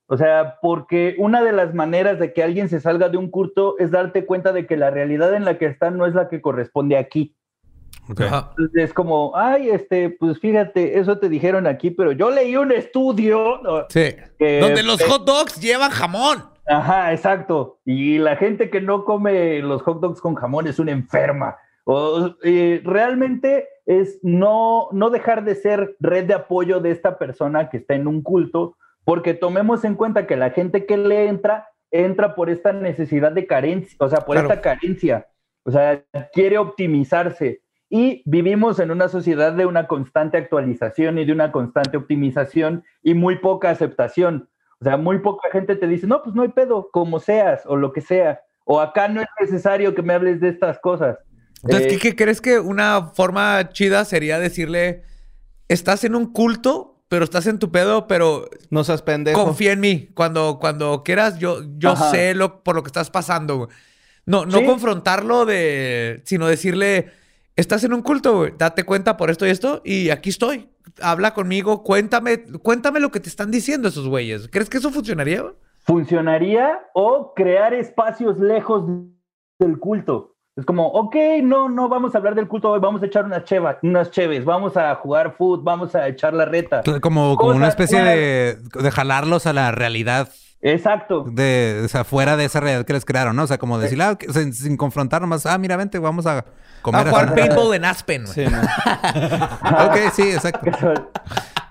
O sea, porque una de las maneras de que alguien se salga de un culto es darte cuenta de que la realidad en la que están no es la que corresponde aquí. Ajá. Es como, ay, este, pues fíjate, eso te dijeron aquí, pero yo leí un estudio. ¿no? Sí. Que- Donde los hot dogs llevan jamón. Ajá, exacto. Y la gente que no come los hot dogs con jamón es una enferma. O, eh, realmente es no, no dejar de ser red de apoyo de esta persona que está en un culto, porque tomemos en cuenta que la gente que le entra, entra por esta necesidad de carencia, o sea, por Claro. esta carencia. O sea, quiere optimizarse. Y vivimos en una sociedad de una constante actualización y de una constante optimización y muy poca aceptación. O sea, muy poca gente te dice, no, pues no hay pedo, como seas o lo que sea. O acá no es necesario que me hables de estas cosas. Entonces, Eh, ¿qué, qué crees que una forma chida sería decirle, estás en un culto, pero estás en tu pedo, pero No seas pendejo. confía en mí. Cuando, cuando quieras, yo, yo Ajá. sé lo, por lo que estás pasando. No, no Sí. confrontarlo de, sino decirle, estás en un culto. Date cuenta por esto y esto, y aquí estoy. Habla conmigo, cuéntame, cuéntame lo que te están diciendo esos güeyes. ¿Crees que eso funcionaría? funcionaría o crear espacios lejos del culto. Es como, ok, no, no vamos a hablar del culto hoy, vamos a echar unas chevas, unas cheves, vamos a jugar foot, vamos a echar la reta. Como, como una especie de, de jalarlos a la realidad Exacto. de, o sea, fuera de esa realidad que les crearon, ¿no? O sea, como decir, ah, sin, sin confrontar nomás, ah, mira, vente, vamos a comer. A jugar así". paintball en Aspen. Sí, no. Ok, sí, exacto.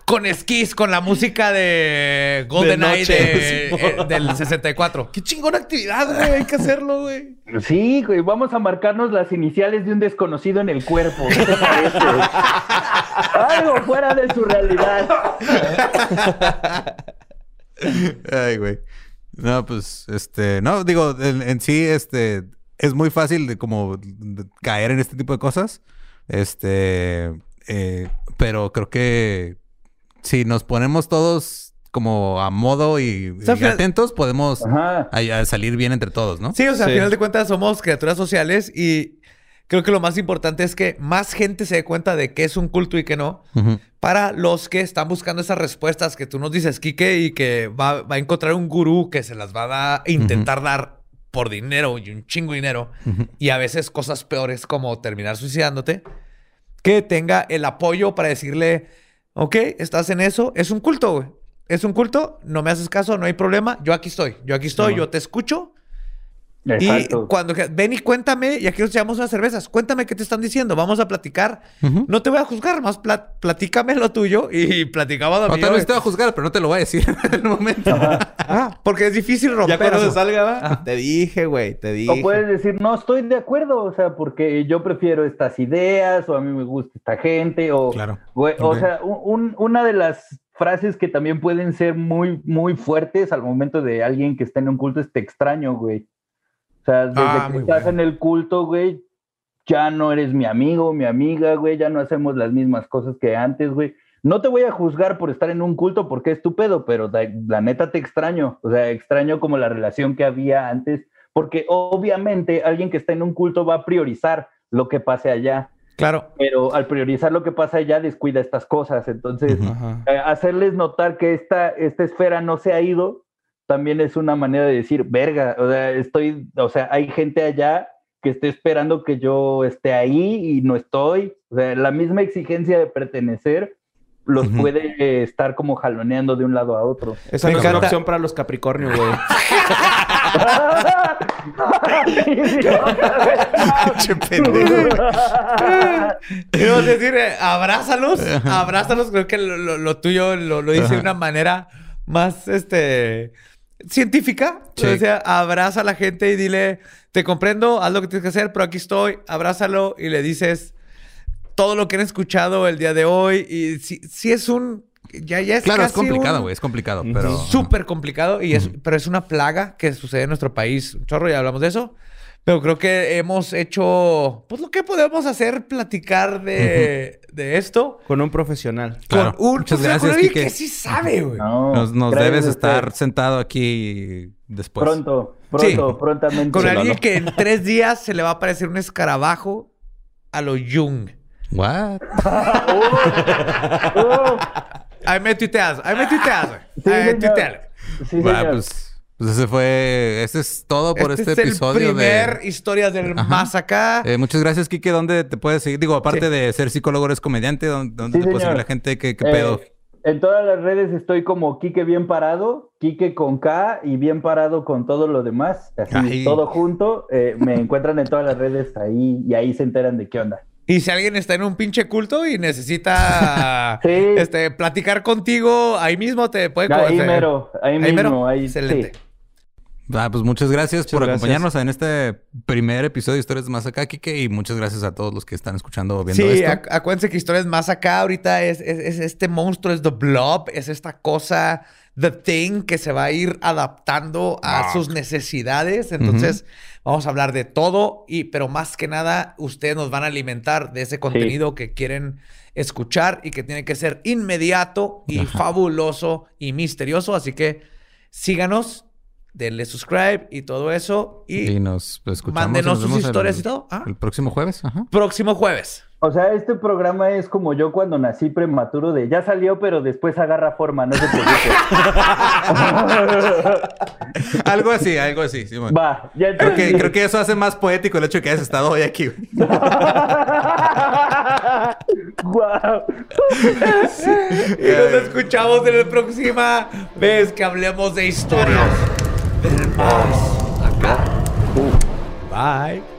Con esquís, con la música de GoldenEye noche, de- eh, del 64. Qué chingona actividad, güey. Hay que hacerlo, güey. Sí, güey, vamos a marcarnos las iniciales de un desconocido en el cuerpo. ¿Qué te parece? Algo fuera de su realidad. Ay, güey. No, pues, este, no, digo, en, en sí, este, es muy fácil de como de caer en este tipo de cosas. Este, eh, pero creo que si nos ponemos todos como a modo y, sea, y fíjate- atentos, podemos Ajá. a- a salir bien entre todos, ¿no? Sí, o sea, al final de cuentas somos criaturas sociales y creo que lo más importante es que más gente se dé cuenta de qué es un culto y qué no. Para los que están buscando esas respuestas que tú nos dices, Quique, y que va, va a encontrar un gurú que se las va a intentar dar por dinero y un chingo de dinero. Y a veces cosas peores como terminar suicidándote, que tenga el apoyo para decirle, ok, estás en eso, es un culto, güey. Es un culto, no me haces caso, no hay problema, yo aquí estoy, yo aquí estoy, yo te escucho. Exacto. Y cuando ven y cuéntame, y aquí nos echamos unas cervezas, cuéntame qué te están diciendo, vamos a platicar. No te voy a juzgar, más pla- platícame lo tuyo y platicamos a mí. tal güey. vez te va a juzgar, pero no te lo voy a decir en el momento. Ah, porque es difícil romper. Ya cuando eso. se salga, va. Te dije, güey, te dije. O puedes decir, no estoy de acuerdo, o sea, porque yo prefiero estas ideas, o a mí me gusta esta gente, o, Claro. güey, o sea, un- un- una de las frases que también pueden ser muy, muy fuertes al momento de alguien que está en un culto es te extraño, güey. O sea, desde Ah, que estás bueno. en el culto, güey, ya no eres mi amigo, mi amiga, güey, ya no hacemos las mismas cosas que antes, güey. No te voy a juzgar por estar en un culto porque es tu pedo, pero da- la neta te extraño. O sea, extraño como la relación que había antes, porque obviamente alguien que está en un culto va a priorizar lo que pase allá, Claro. pero al priorizar lo que pasa allá descuida estas cosas. Entonces, Ujú. Ajá. eh, hacerles notar que esta, esta esfera no se ha ido, también es una manera de decir, verga, o sea, estoy, o sea, hay gente allá que está esperando que yo esté ahí y no estoy. O sea, la misma exigencia de pertenecer los puede eh, estar como jaloneando de un lado a otro. Esa no es una opción para los Capricornio, güey. Che pendejo. Quiero decir, eh, abrázalos, abrázalos. Creo que lo, lo- lo tuyo lo, lo dice de una manera más, este, científica. Sí. O sea, abraza a la gente y dile, te comprendo, haz lo que tienes que hacer, pero aquí estoy. Abrázalo y le dices todo lo que han escuchado el día de hoy. Y si, si es un, ya, ya es Claro, es complicado, güey. Es complicado, pero... Súper complicado, y es, pero es una plaga que sucede en nuestro país. Chorro, ya hablamos de eso. Pero creo que hemos hecho, pues lo que podemos hacer, platicar de, de esto Con un profesional. Claro. con un Muchas con gracias, alguien Quique. que sí sabe, güey. No, Nos, nos debes estar usted. sentado aquí después. Pronto, pronto, Sí. prontamente. Con Sí, alguien que en tres días se le va a aparecer un escarabajo a lo Jung. What? Ahí me tuiteas, ahí me tuiteas, güey. Sí, Ahí señor. tuiteale. sí, señor. pues, pues ese fue... Ese es todo por este, este es episodio el primer de... historias del Ajá. más acá. Eh, muchas gracias, Kike. ¿Dónde te puedes seguir? Digo, aparte Sí. de ser psicólogo, eres comediante. ¿Dónde, dónde Sí, te puede seguir la gente? ¿Qué, qué Eh, pedo? en todas las redes estoy como Quique Bien Parado, Quique con K y Bien Parado con todo lo demás. Así, Ay. todo junto. Eh, me encuentran en todas las redes ahí y ahí se enteran de qué onda. Y si alguien está en un pinche culto y necesita Sí. este, platicar contigo, ahí mismo te puede Ahí mero, ahí, Ahí mismo, mero. ahí Excelente. Sí. Ah, pues muchas gracias por gracias. acompañarnos en este primer episodio de Historias Más Acá, Kike. Y muchas gracias a todos los que están escuchando o viendo Sí, esto. ac- acuérdense que historias más acá ahorita es, es- es este monstruo, es The Blob, es esta cosa, The Thing, que se va a ir adaptando a sus necesidades. Entonces, vamos a hablar de todo, y, pero más que nada, ustedes nos van a alimentar de ese contenido que quieren escuchar y que tiene que ser inmediato y fabuloso y misterioso. Así que síganos, denle subscribe y todo eso. Y, Y nos escuchamos. y mándenos nos sus historias el, y todo. Ah. El próximo jueves. Ajá. próximo jueves. O sea, este programa es como yo cuando nací prematuro de ya salió, pero después agarra forma, no se preocupe. algo así, algo así. sí, man. Va, ya Creo que, creo que eso hace más poético el hecho de que hayas estado hoy aquí. güey. Guau. Y nos escuchamos en la próxima vez que hablemos de historias del más acá. Bye.